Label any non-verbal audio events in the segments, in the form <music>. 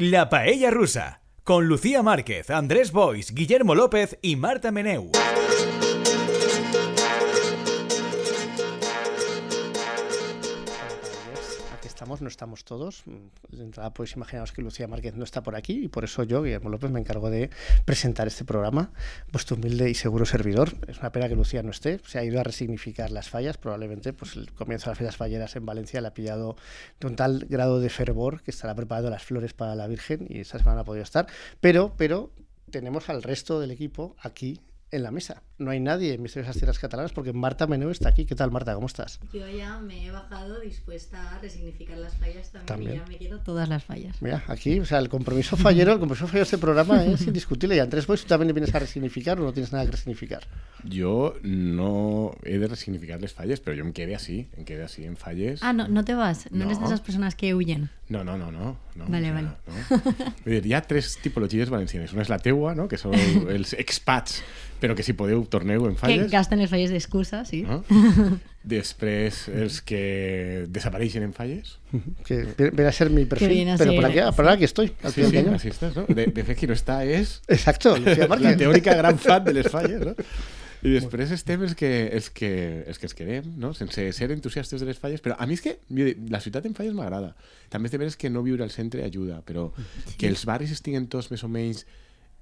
La Paella Rusa, con Lucía Márquez, Andrés Bois, Guillermo López y Marta Meneu. Estamos, no estamos todos. De entrada, pues imaginaos que Lucía Márquez no está por aquí y por eso yo, Guillermo López, me encargo de presentar este programa. Vuestro humilde y seguro servidor. Es una pena que Lucía no esté. Se ha ido a resignificar las fallas. Probablemente pues el comienzo de las fiestas falleras en Valencia le ha pillado de un tal grado de fervor que estará preparando las flores para la Virgen y esta semana ha podido estar. Pero, pero tenemos al resto del equipo aquí en la mesa. No hay nadie en Misteriosas Tierras Catalanas porque Marta Meneu está aquí. ¿Qué tal, Marta? ¿Cómo estás? Yo ya me he bajado dispuesta a resignificar las fallas también, También. y ya me quedo todas las fallas. Mira, aquí, o sea, el compromiso fallero, el compromiso fallero de este programa es indiscutible. Y Andrés, pues tú también vienes a resignificar o no tienes nada que resignificar. Jo no he de resignificar les falles, però jo em quedé així, em quedé així en falles. Ah, no, no te vas. No, eres de No. esas personas que huyen. No, no, no, no. no Vale, o vale. No. Hi ha tres tipologies valencianes. Una és la teua, no? que són <laughs> els expats, però que si podeu torneu en Que falles. gastan las fallas de excusa, sí. No? Després, els que desapareixen en falles. Que viene a ser mi perfil. pero ser- por aquí, por aquí estoy, al Sí, sí, així estàs, no? De, de fet, qui no està és Exacto, Lucía la Márquez. teòrica gran fan de les falles, no? I després estem els que, els que, els que es quedem, no? sense ser entusiastes de les falles, però a mi és que la ciutat en falles m'agrada. També és de veres que no viure al centre ajuda, però que els barris estiguen tots més o menys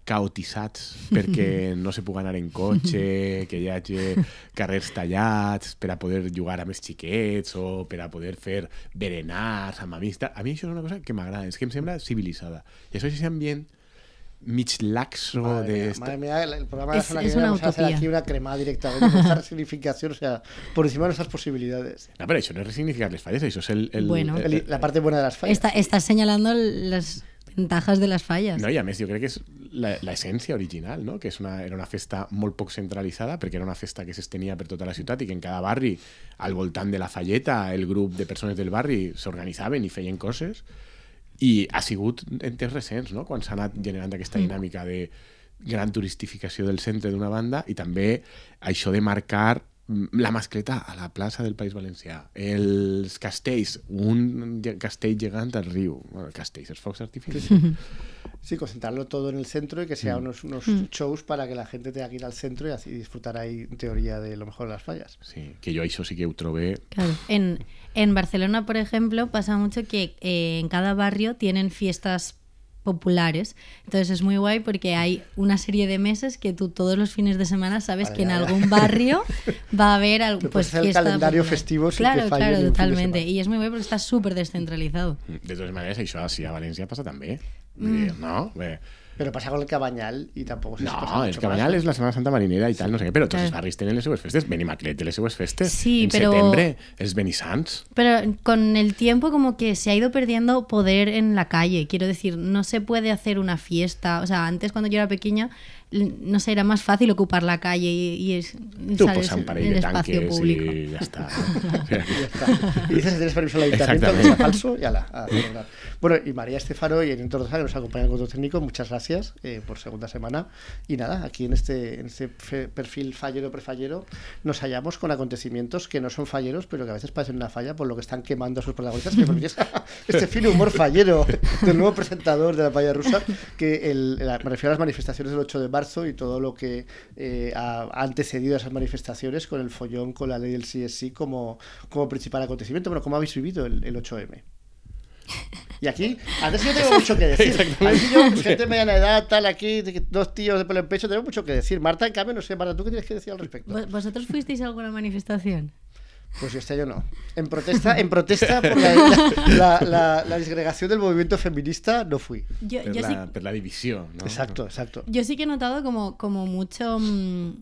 caotitzats perquè <laughs> no se pugui anar en cotxe, que hi hagi carrers tallats per a poder jugar amb els xiquets o per a poder fer berenars amb. A mi això és una cosa que m'agrada, és que em sembla civilitzada. I això és aquest ambient mig laxo Madre de... mía, esta- madre mía, el, el programa de la Es- semana que es viene una vamos a hacer aquí una cremada directamente esta <laughs> resignificación, o sea, por encima de nuestras posibilidades. No, però això no és resignificar les falles, això és el... el Bueno. el- El- la parte buena de las fallas. Está, estás señalando las ventajas de las fallas. No, i a més jo crec que és la- l'essència original, no? que és una, era una festa molt poc centralitzada, perquè era una festa que s'estenia per tota la ciutat i que en cada barri, al voltant de la falleta, el grup de persones del barri s'organitzaven i feien coses, i ha sigut en temps recents, no? quan s'ha anat generant aquesta dinàmica de gran turistificació del centre d'una banda i també això de marcar mm, la mascleta a la plaça del País Valencià, els castells, un castell gegant al riu, bueno, castells, els focs artificials. Sí, concentrarlo todo en el centro y que Mm. sea unos, unos shows para que la gente tenga que ir al centro y así disfrutar ahí, en teoría, de lo mejor de las fallas. Sí, que jo això sí que ho trobé... Claro. En, en Barcelona, por ejemplo, pasa mucho que eh, en cada barrio tienen fiestas populares. Entonces es muy guay porque hay una serie de meses que tú todos los fines de semana sabes Vale, que en algún barrio <laughs> va a haber algo, pues el calendario popular. festivo sin claro, que falle claro, totalmente. Y es muy guay porque está súper descentralizado. De totes maneres, això així a València passa també. Vull Mm. dir, no? Bé, Pero pasa con el Cabañal y tampoco se no, el más. és la Setmana Santa Marinera i tal, no sé què, però tots Claro. els barris tenen les seues festes. Benimaclet té les seues festes. Sí, en però- setembre, els Benissants. Pero con el tiempo como que se ha ido perdiendo poder en la calle. Quiero decir, no se puede hacer una fiesta. O sea, antes cuando yo era pequeña, no sé, era más fácil ocupar la calle y, y es, un parell el de espacio público. Y <laughs> ya está. Y dices si tienes permiso al ayuntamiento, que sea falso, y ala, a. Bueno, y María Estefano y Enrique Tortosa, que nos acompañan con otro técnico, muchas gracias eh, por segunda semana. Y nada, aquí en este, en este perfil fallero prefallero nos hallamos con acontecimientos que no son falleros, pero que a veces parecen una falla por lo que están quemando a sus protagonistas. Que <laughs> este fino humor fallero del nuevo presentador de la falla rusa, que el, me refiero a las manifestaciones del 8 de marzo y todo lo que eh, ha, antecedido a esas manifestaciones con el follón, con la ley del CSI como, como principal acontecimiento. Bueno, ¿cómo habéis vivido el, el 8M? <laughs> Y aquí, antes yo tengo mucho que decir. Aquí yo, pues, gente de mediana edad, tal, aquí, dos tíos de pelo en pecho, tengo mucho que decir. Marta, en cambio, no sé, Marta, ¿tú qué tienes que decir al respecto? ¿Vos- ¿Vosotros fuisteis a alguna manifestación? Pues este yo no. En protesta, en protesta por la, la, la- la- la disgregación del movimiento feminista, no fui. Yo, sí, la, per la divisió, no? Exacto, exacto. yo sí que he notado como, como mucho... mm,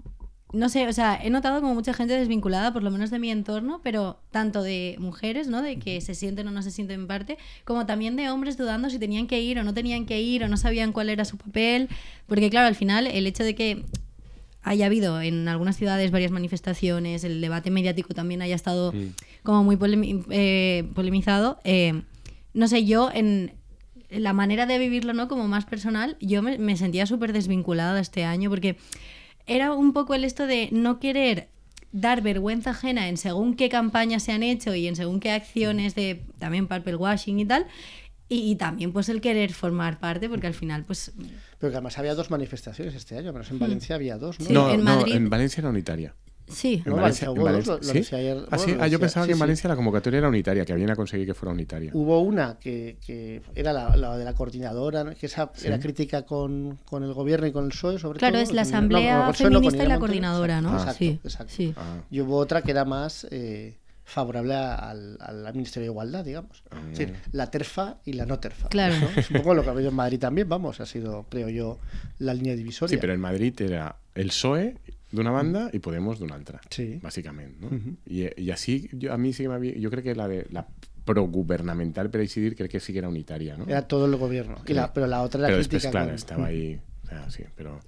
No sé, o sea, he notado como mucha gente desvinculada, por lo menos de mi entorno, pero tanto de mujeres, ¿no? De que se sienten o no se sienten en parte, como también de hombres dudando si tenían que ir o no tenían que ir o no sabían cuál era su papel. Porque claro, al final el hecho de que haya habido en algunas ciudades varias manifestaciones, el debate mediático también haya estado como muy polemi- eh, polemizado. eh, no sé, yo en la manera de vivirlo, ¿no? Como más personal, yo me, me sentía súper desvinculada este año porque era un poco el esto de no querer dar vergüenza ajena en según qué campañas se han hecho y en según qué acciones de también papel washing y tal. Y, y también pues el querer formar parte, porque al final pues... Pero que además había dos manifestaciones este año, menos en Valencia había dos, ¿no? Sí, no, en no, en Valencia era unitaria. Sí, En No, Valencia, en hubo dos, Valencia- lo- lo ¿sí? decía ayer- Ah, sí, ah, yo pensaba sí, que en sí. Valencia la convocatoria era unitaria, que habían a conseguir que fuera unitaria. Hubo una que, que era la, la de la coordinadora, que esa era crítica con, con el gobierno y con el PSOE, sobre claro, todo. es la no, Asamblea no, Feminista y la. Coordinadora, ¿no? Exacto, sí, exacto. sí. Ah, Y hubo otra que era más eh, favorable a- al, al Ministerio de Igualdad, digamos. Es decir, la terfa y la no terfa. Claro. ¿no? Es un poco lo que ha habido en Madrid también, vamos, ha sido, creo yo, la línea divisoria. sí, pero en Madrid era el PSOE de una banda y Podemos de una altra, Sí. básicamente. ¿no? y, y así, yo, a mí sí que me había, yo creo que la de la progubernamental, per així dir, crec que sí que era unitaria, ¿no? Era todo el gobierno. Y la- pero la otra era però crítica. després, clar, con- estava ahí... O sea, sí, però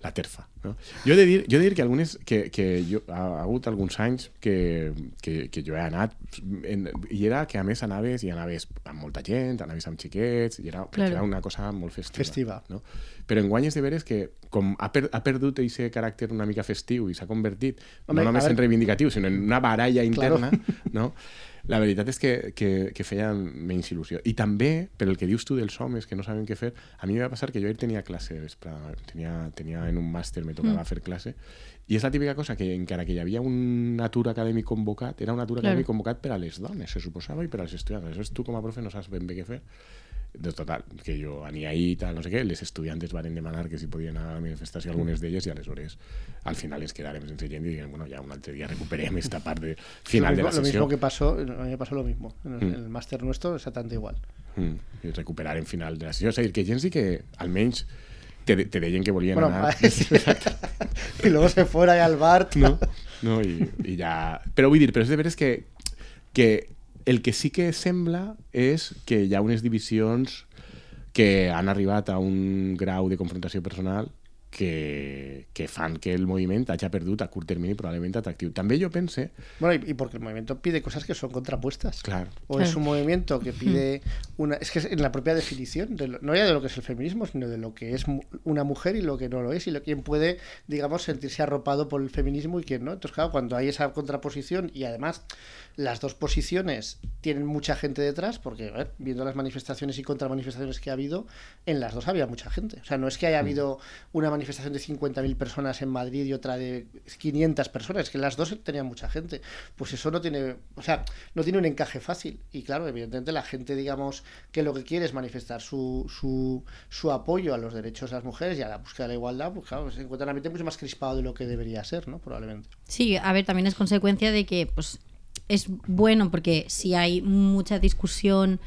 la terfa. No? Jo, he de dir, jo he de dir que, algunes, que, que jo, ha, ha hagut alguns anys que, que, que jo he anat en, i era que a més anaves i anaves amb molta gent, anaves amb xiquets i era, Claro. era una cosa molt festiva. Festiva. No? Però en guanyes de veres que com ha, per, ha perdut aquest caràcter una mica festiu i s'ha convertit Home, no només en reivindicatiu, sinó en una baralla Claro. interna, no? <laughs> La veritat és que, que, que feien menys il·lusió. I també, per el que dius tu dels homes que no saben què fer, a mi va passar que jo ahir tenia classe de vespre, tenia, tenia en un màster, me tocava fer classe, i és la típica cosa que encara que hi havia un atur acadèmic convocat, era un atur Claro. acadèmic convocat per a les dones, se suposava, i per als estudiants. Aleshores tu com a profe no saps ben bé què fer. De total, que jo ania ahí, tal, no sé què, les estudiantes van demanar que si podien anar a la manifestació algunes d'elles i aleshores al final ens quedàrem sense gent i diguem, bueno, ja un altre dia recuperem <laughs> esta part de final lo de mismo, la lo sessió mismo que pasó, a mí me pasó lo mismo. En el, Mm. el máster nuestro, exactamente igual. mm, i recuperar en final de la sessió. És a dir, que gent sí que almenys te, te deien que volien Bueno, anar... <laughs> <laughs> y luego se fuera al bar. no? no i, i ja... Però vull dir, però és de veres que, que el que sí que sembla és que hi ha unes divisions que han arribat a un grau de confrontació personal que, que fan que el moviment hagi perdut a curt termini probablement atractiu. També jo pense... Bueno, y, y porque el movimiento pide cosas que son contrapuestas. Clar, O es Claro. un movimiento que pide una. Es que es en la propia definición, de lo- no ya de lo que es el feminismo, sino de lo que es una mujer y lo que no lo es, y lo quien puede, digamos, sentirse arropado por el feminismo y quién no. Entonces, claro, cuando hay esa contraposición y además las dos posiciones tienen mucha gente detrás, porque, a ver, viendo las manifestaciones y contramanifestaciones que ha habido, en las dos había mucha gente. O sea, no es que haya habido una manifestación de 50.000 personas en Madrid y otra de 500 personas, es que las dos tenían mucha gente. Pues eso no tiene, o sea, no tiene un encaje fácil. Y claro, evidentemente la gente, digamos, que lo que quiere es manifestar su, su, su apoyo a los derechos de las mujeres y a la búsqueda de la igualdad, pues claro, se encuentra en un ambiente mucho más crispado de lo que debería ser, ¿no? Probablemente. Sí, a ver, también es consecuencia de que pues es bueno porque si hay mucha discusión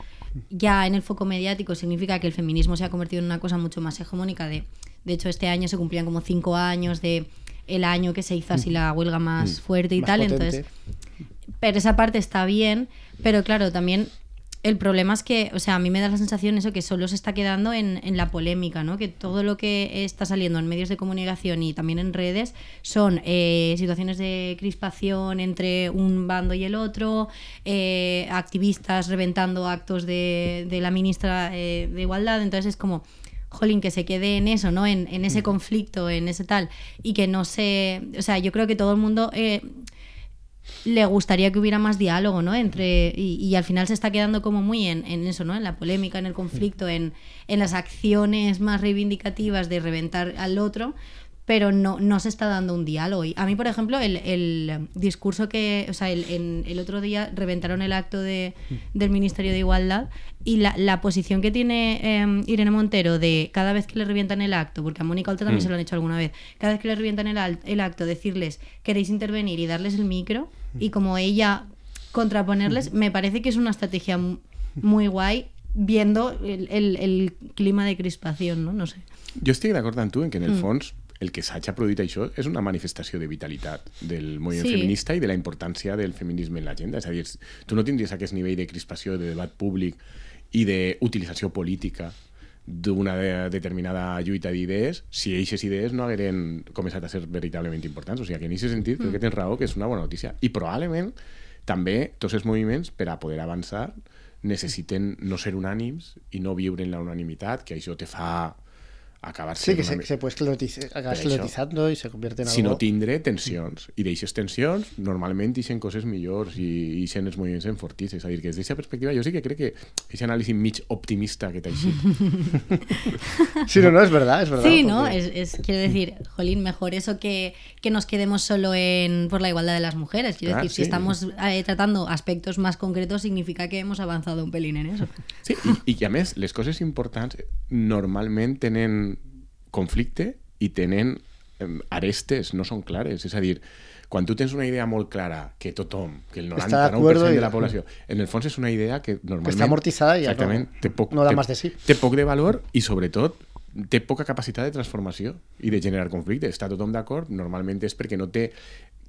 ya en el foco mediático significa que el feminismo se ha convertido en una cosa mucho más hegemónica. De, de hecho, este año se cumplían como cinco años de el año que se hizo así la huelga más fuerte y Más tal. potente. Entonces, pero esa parte está bien, pero claro, también el problema es que, o sea, a mí me da la sensación eso que solo se está quedando en, en la polémica, ¿no? Que todo lo que está saliendo en medios de comunicación y también en redes son eh, situaciones de crispación entre un bando y el otro, eh, activistas reventando actos de, de la ministra eh, de Igualdad, entonces es como jolín, que se quede en eso, ¿no? En, en ese conflicto, en ese tal, y que no se... O sea, yo creo que todo el mundo... eh, le gustaría que hubiera más diálogo, ¿no? Entre, y, y al final se está quedando como muy en, en eso, ¿no? En la polémica, en el conflicto, en, en las acciones más reivindicativas de reventar al otro, pero no, no se está dando un diálogo. Y a mí, por ejemplo, el, el discurso que, o sea, el, en- el otro día reventaron el acto de, del Ministerio de Igualdad y la, la posición que tiene eh, Irene Montero de cada vez que le revientan el acto, porque a Mónica Oltra también Mm. se lo han hecho alguna vez, cada vez que le revientan el, el acto, decirles queréis intervenir y darles el micro y como ella contraponerles, me parece que es una estrategia mu- muy guay viendo el, el- el clima de crispación, ¿no? No sé. Jo estic d'acord amb tu en que en el Mm. fons el que s'hagi produït això és una manifestació de vitalitat del moviment Sí. feminista i de la importància del feminisme en l'agenda. És a dir, tu no tindries aquest nivell de crispació, de debat públic i d'utilització política d'una de- determinada lluita d'idees si aquestes idees no hagueren començat a ser veritablement importants. O sigui, que en aquest sentit crec que tens raó que és una bona notícia. I probablement també tots els moviments per a poder avançar necessiten no ser unànims i no viure en la unanimitat, que això te fa acabar Sí, que una se, mi- se puede esclerotizando i se convierte en si no algo... tindré tensions i d'eixes tensions normalment ixen coses millors i ixen els moviments enfortits és a dir, que des d'aquesta perspectiva jo sí que crec que aquest anàlisi mig optimista que t'ha eixit <laughs> Sí, no, no, es verdad, es verdad. Sí, ¿no? porque- Es, es- quiero decir, jolín, mejor eso que, que nos quedemos solo en por la igualdad de las mujeres. Quiero Ah, decir, si sí. estamos eh, tratando aspectos más concretos, significa que hemos avanzado un pelín en eso. Sí, i, i que a més, les coses importants normalment tenen conflicte i tenen arestes, no són clares. És a dir, quan tu tens una idea molt clara que tothom, que el Està d'acord 99% i- de la població, en el fons és una idea que normalment... està amortitzada i ja no- té poc, no da té, más de sí. Té poc de valor i, sobretot, té poca capacitat de transformació i de generar conflicte. Està tothom d'acord, normalment és perquè no té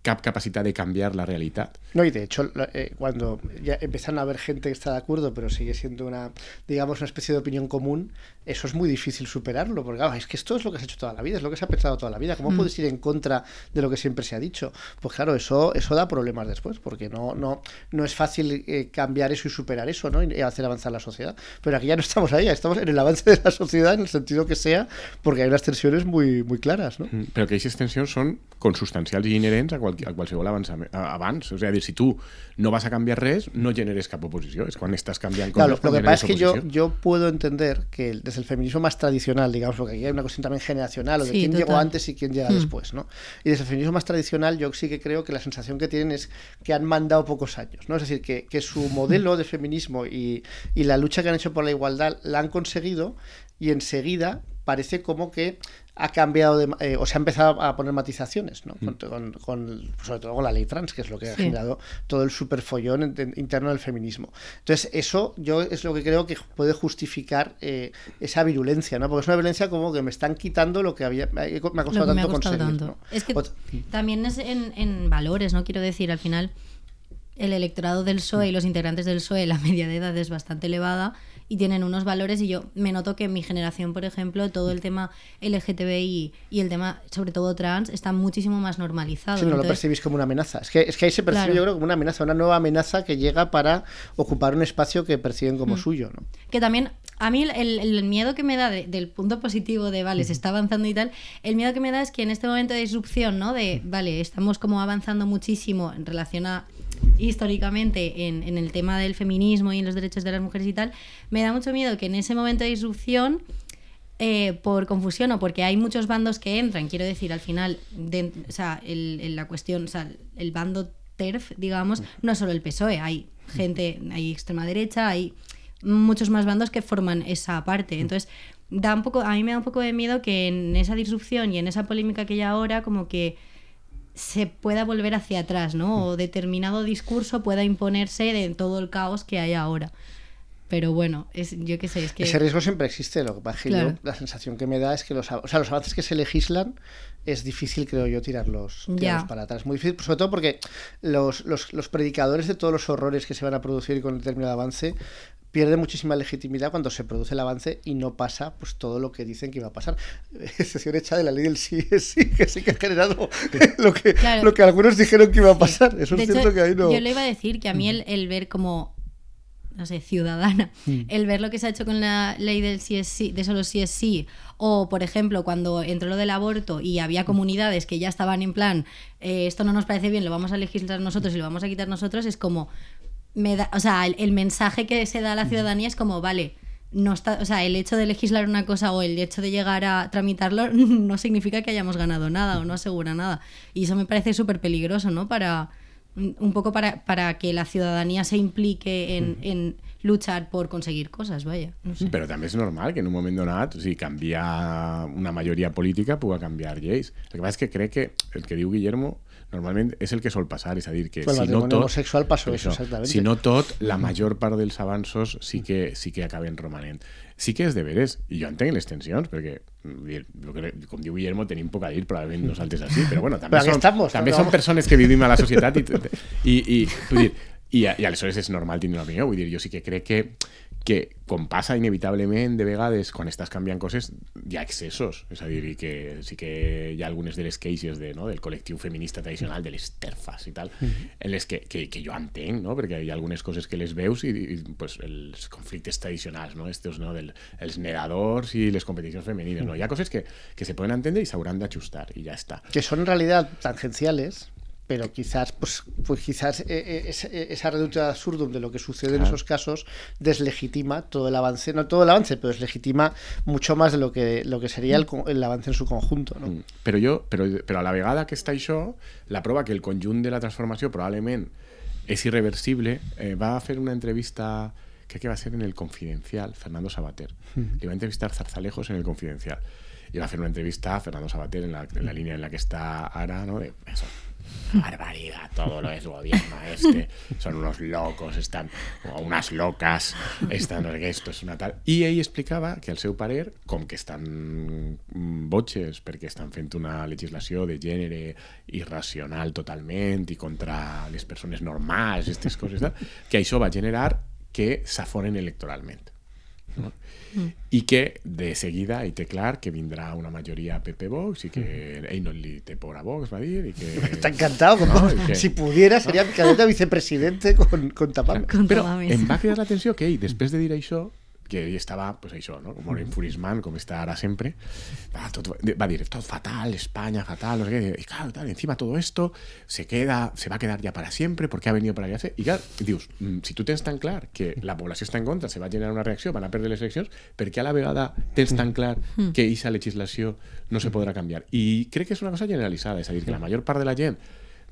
cap capacitat de canviar la realitat. No, y de hecho, eh, cuando ya empiezan a haber gente que está de acuerdo, pero sigue siendo una, digamos, una especie de opinión común, eso es muy difícil superarlo, porque claro, es que esto es lo que se ha hecho toda la vida, es lo que se ha pensado toda la vida. ¿Cómo puedes ir en contra de lo que siempre se ha dicho? Pues claro, eso, eso da problemas después, porque no, no, no es fácil eh, cambiar eso y superar eso, ¿no? Y hacer avanzar la sociedad. Pero aquí ya no estamos ahí, estamos en el avance de la sociedad en el sentido que sea, porque hay unas tensiones muy, muy claras, ¿no? Mm, Però que aquestes tensions són consubstancials i inherents a, qual, a qualsevol avançament, abans. És a dir, si tu no vas a canviar res, no generes cap oposició. És quan estàs canviant Claro, lo que pasa es que yo, yo puedo entender que desde el feminismo más tradicional, digamos, porque aquí hay una cuestión también generacional, o de Sí, quién llegó antes y quién llega Hmm. después, ¿no? Y desde el feminismo más tradicional, yo sí que creo que la sensación que tienen es que han mandado pocos años, ¿no? Es decir, que, que su <laughs> modelo de feminismo y, y la lucha que han hecho por la igualdad la han conseguido y enseguida parece como que ha cambiado de, eh, o se ha empezado a poner matizaciones, ¿no? Con, con- con- sobre todo con la ley trans, que es lo que ha generado todo el superfollón interno del feminismo. Entonces, eso yo es lo que creo que puede justificar eh, esa virulencia, ¿no? Porque es una violencia como que me están quitando lo que había, me ha costado ha tanto gustado conseguir. tanto. ¿no? Es que también es en, en valores, ¿no? Quiero decir, al final, el electorado del PSOE y los integrantes del PSOE, la media de edad es bastante elevada y tienen unos valores y yo me noto que en mi generación, por ejemplo, todo el tema LGTBI y el tema, sobre todo trans, está muchísimo más normalizado. Si no lo percibís como una amenaza. Es que, es que ahí se percibe, Claro. yo creo, como una amenaza, una nueva amenaza que llega para ocupar un espacio que perciben Mm. como suyo, ¿no? que también a mí el, el miedo que me da de- del punto positivo de vale se está avanzando y tal el miedo que me da es que en este momento de disrupción no de vale estamos como avanzando muchísimo en relación a históricamente en, en el tema del feminismo y en los derechos de las mujeres y tal me da mucho miedo que en ese momento de disrupción eh, por confusión o porque hay muchos bandos que entran, quiero decir, al final, de- o sea, el, el- la cuestión, o sea, el bando TERF, digamos, no es solo el PSOE, hay gente, hay extrema derecha, hay muchos más bandos que forman esa parte. Entonces, da un poco, a mí me da un poco de miedo que en esa disrupción y en esa polémica que hay ahora, como que se pueda volver hacia atrás, ¿no? O determinado discurso pueda imponerse de todo el caos que hay ahora. Pero bueno, es, yo qué sé, es que... Ese riesgo siempre existe. Lo que pasa yo, la sensación que me da es que los, o sea, los avances que se legislan es difícil, creo yo, tirarlos, tirarlos para atrás. Muy difícil, sobre todo porque los, los, los predicadores de todos los horrores que se van a producir con determinado avance pierden muchísima legitimidad cuando se produce el avance y no pasa pues todo lo que dicen que iba a pasar. <laughs> Excepción hecha de la ley del sí <laughs> es sí, que sí que ha generado <laughs> lo que, Claro. lo que algunos dijeron que iba a pasar. Eso De es hecho, cierto que ahí no... Yo le iba a decir que a mí el, el ver como, no sé, ciudadana, el ver lo que se ha hecho con la ley del sí es sí, de solo sí es sí, o por ejemplo, cuando entró lo del aborto y había comunidades que ya estaban en plan, eh, esto no nos parece bien, lo vamos a legislar nosotros y lo vamos a quitar nosotros, es como, me da, o sea, el, el mensaje que se da a la ciudadanía es como, vale. No está, o sea, el hecho de legislar una cosa o el hecho de llegar a tramitarlo <laughs> no significa que hayamos ganado nada o no asegura nada. Y eso me parece súper peligroso, ¿no? Para, un poco para, para que la ciudadanía se implique en, en luchar por conseguir cosas, vaya. No sé. Però també és normal que en un moment donat, o sigui, canviar una majoria política pugui canviar lleis. El que passa és que crec que el que diu Guillermo normalment és el que sol passar, és a dir, que el si no tot... homosexual pasó per eso, exactamente. Si no tot, la major part dels avanços sí que, sí que acaben romanent. Sí que és de veres, i jo entenc les tensions, perquè, com diu Guillermo, tenim poc a dir, probablement nosaltres així, però bueno, també, Però som, estamos, també no? som persones que vivim a la societat i, i, i vull dir, i, i aleshores és normal tenir una opinió, vull dir, jo sí que crec que que com passa inevitablement de vegades quan estàs canviant coses hi ha excessos, és a dir, i que sí que hi ha algunes de les queixes de, no, del col·lectiu feminista tradicional, de les terfas i tal, mm -hmm. en les que, que, que jo entenc, no? perquè hi ha algunes coses que les veus i, i pues, els conflictes tradicionals, no? Estos, no? Del, els nedadors i les competicions femenines, no? Hi ha coses que, que se poden entendre i s'hauran d'ajustar i ja està. Que són en realitat tangenciales, pero quizás, pues, pues quizás eh, eh, esa, esa reducción absurdum de lo que sucede claro. en esos casos deslegitima todo el avance, no todo el avance, pero deslegitima mucho más de lo que, lo que sería el, el avance en su conjunto. No? Mm. Però, jo, però, però a la vegada que està això, la prova que el conjunt de la transformació probablement és irreversible, eh, va fer una entrevista crec que va ser en el Confidencial, Fernando Sabater. Mm -hmm. Li va entrevistar Zarzalejos en el Confidencial. I va fer una entrevista a Fernando Sabater en la, en la línia en la que està ara, no? De, eso, barbaridad, todo lo es gobierno este, son unos locos, están, o unas locas, están, esto és una tal... I ell explicava que el seu parer, com que estan botxes perquè estan fent una legislació de gènere irracional totalment i contra les persones normals, aquestes coses, que això va generar que s'aforen electoralment. No? Mm. i que de seguida ell té clar que vindrà una majoria PP Vox i que mm. ell no li té por a Vox, va dir. I que... <laughs> Está encantado. No? que... Si pudiera, seria ¿no? a vicepresidente con, con. Però em va cridar l'atenció que ell, després de dir això, que ell estava, pues això, no? com un enfurismant, com està ara sempre, va, tot, va dir, tot fatal, España fatal, no sé qué, y claro, tal, encima todo esto se queda, se va a quedar ya para siempre, porque ha venido para quedarse, i clar, dius, mm, si tu tens tan clar que la població està en contra, se va generar una reacció, van a perdre les eleccions, per què a la vegada tens tan clar que aquesta legislació no se podrà canviar? I crec que és una cosa generalitzada, és a dir, que la major part de la gent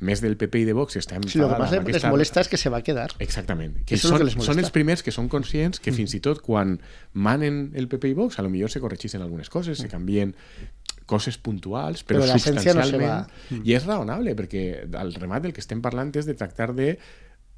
més del PP i de Vox està enfadada. Sí, lo que les aquesta... molesta és que se va quedar. Exactament. Que Eso són, que són els primers que són conscients que mm. fins i tot quan manen el PP i Vox, a lo millor se corregeixen algunes coses, mm. se canvien coses puntuals, però, però substancialment... No va... mm. I és raonable, perquè al remat del que estem parlant és de tractar de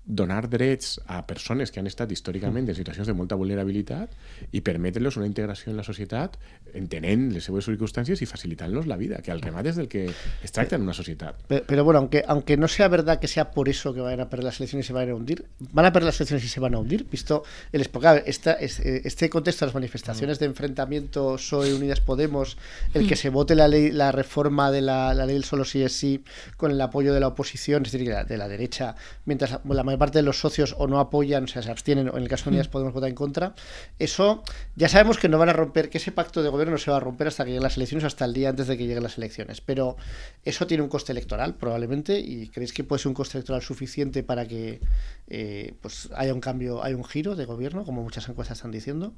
donar drets a persones que han estat històricament en situacions de molta vulnerabilitat i permetre-los una integració en la societat entenent les seues circunstàncies i facilitant-los la vida, que al remat és del que es tracta en una societat. Pero, bueno, aunque, aunque no sea verdad que sea por eso que vayan a perder las elecciones y se vayan a hundir, van a perder las elecciones y se van a hundir, visto el esta, este, este contexto de las manifestaciones de enfrentamiento PSOE Unidas Podemos, el que se vote la ley, la reforma de la, la ley del solo sí es sí con el apoyo de la oposición, es decir, de la, de la derecha, mientras la mayor parte de los socios o no apoyan, o sea, se abstienen, o en el caso de Unidas Podemos votar en contra, eso ya sabemos que no van a romper, que ese pacto de gobierno no se va a romper hasta que lleguen las elecciones, hasta el día antes de que lleguen las elecciones. Pero eso tiene un coste electoral, probablemente, y ¿creéis que puede ser un coste electoral suficiente para que eh, pues haya un cambio, haya un giro de gobierno, como muchas encuestas están diciendo?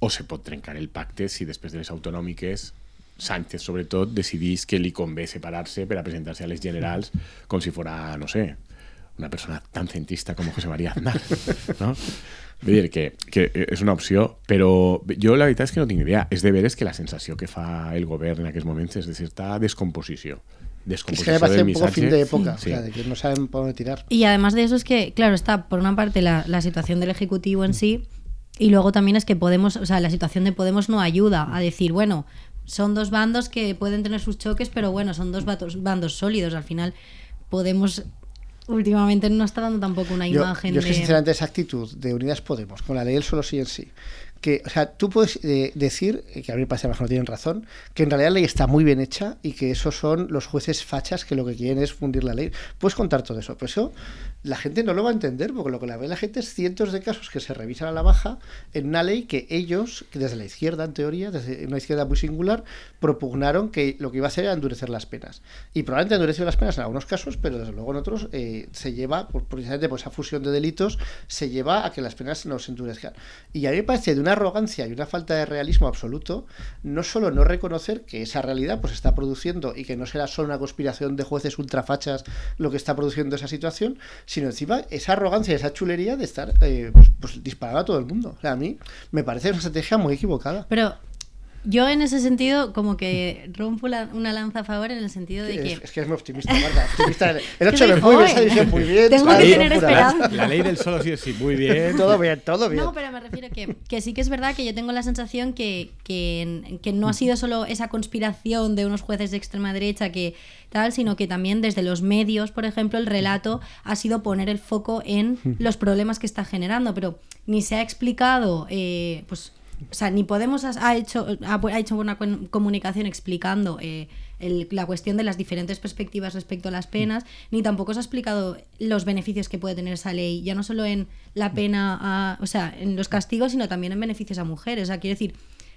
O se pot trencar el pacte si després de les autonòmiques Sánchez, sobretot, decidís que li convé separar-se per a presentar-se a les generals com si fora, no sé, una persona tan centista com José María Aznar, ¿no? Vull dir que, que és una opció, però jo la veritat és que no tinc idea. És de veres que la sensació que fa el govern en aquests moments és de certa descomposició. Descomposición es que me parece un poco fin de época, sí. o sea, de que no saben por dónde tirar. Y además de eso es que, claro, está por una parte la, la situación del Ejecutivo en sí, y luego también es que Podemos, o sea, la situación de Podemos no ayuda a decir, bueno, son dos bandos que pueden tener sus choques, pero bueno, son dos bandos sólidos. Al final, Podemos últimamente no está dando tampoco una yo, imagen yo es que sinceramente esa actitud de Unidas Podemos con la ley del solo sí en sí que, o sea, tú puedes eh, decir, que a mí me parece que no tienen razón, que en realidad la ley está muy bien hecha y que esos son los jueces fachas que lo que quieren es fundir la ley. Puedes contar todo eso, pero eso la gente no lo va a entender, porque lo que la ve la gente es cientos de casos que se revisan a la baja en una ley que ellos, que desde la izquierda en teoría, desde una izquierda muy singular, propugnaron que lo que iba a hacer era endurecer las penas. Y probablemente endurecer las penas en algunos casos, pero desde luego en otros eh, se lleva, por, precisamente por esa fusión de delitos, se lleva a que las penas no se endurezcan. Y a mí me parece de una arrogancia y una falta de realismo absoluto, no solo no reconocer que esa realidad pues está produciendo y que no será solo una conspiración de jueces ultrafachas lo que está produciendo esa situación, sino encima esa arrogancia esa chulería de estar eh, pues, pues disparando a todo el mundo. O sea, a mí me parece una estrategia muy equivocada. Pero Yo en ese sentido como que rompo la- una lanza a favor en el sentido de que... Es, es que es muy optimista, Marta. Optimista. El <laughs> que 8 soy de muy bien, joven. esa edición muy bien. Tengo que tener esperanza. La ley del solo sí es sí, muy bien. Todo bien, todo bien. No, pero me refiero que, que sí que es verdad que yo tengo la sensación que, que, que no ha sido solo esa conspiración de unos jueces de extrema derecha que tal, sino que también desde los medios, por ejemplo, el relato ha sido poner el foco en los problemas que está generando, pero ni se ha explicado, eh, pues, o sea, ni Podemos ha hecho, ha, hecho una comunicación explicando eh, el- la cuestión de las diferentes perspectivas respecto a las penas, ni tampoco se ha explicado los beneficios que puede tener esa ley, ya no solo en la pena, a- o sea, en los castigos, sino también en beneficios a mujeres. O sea, quiero decir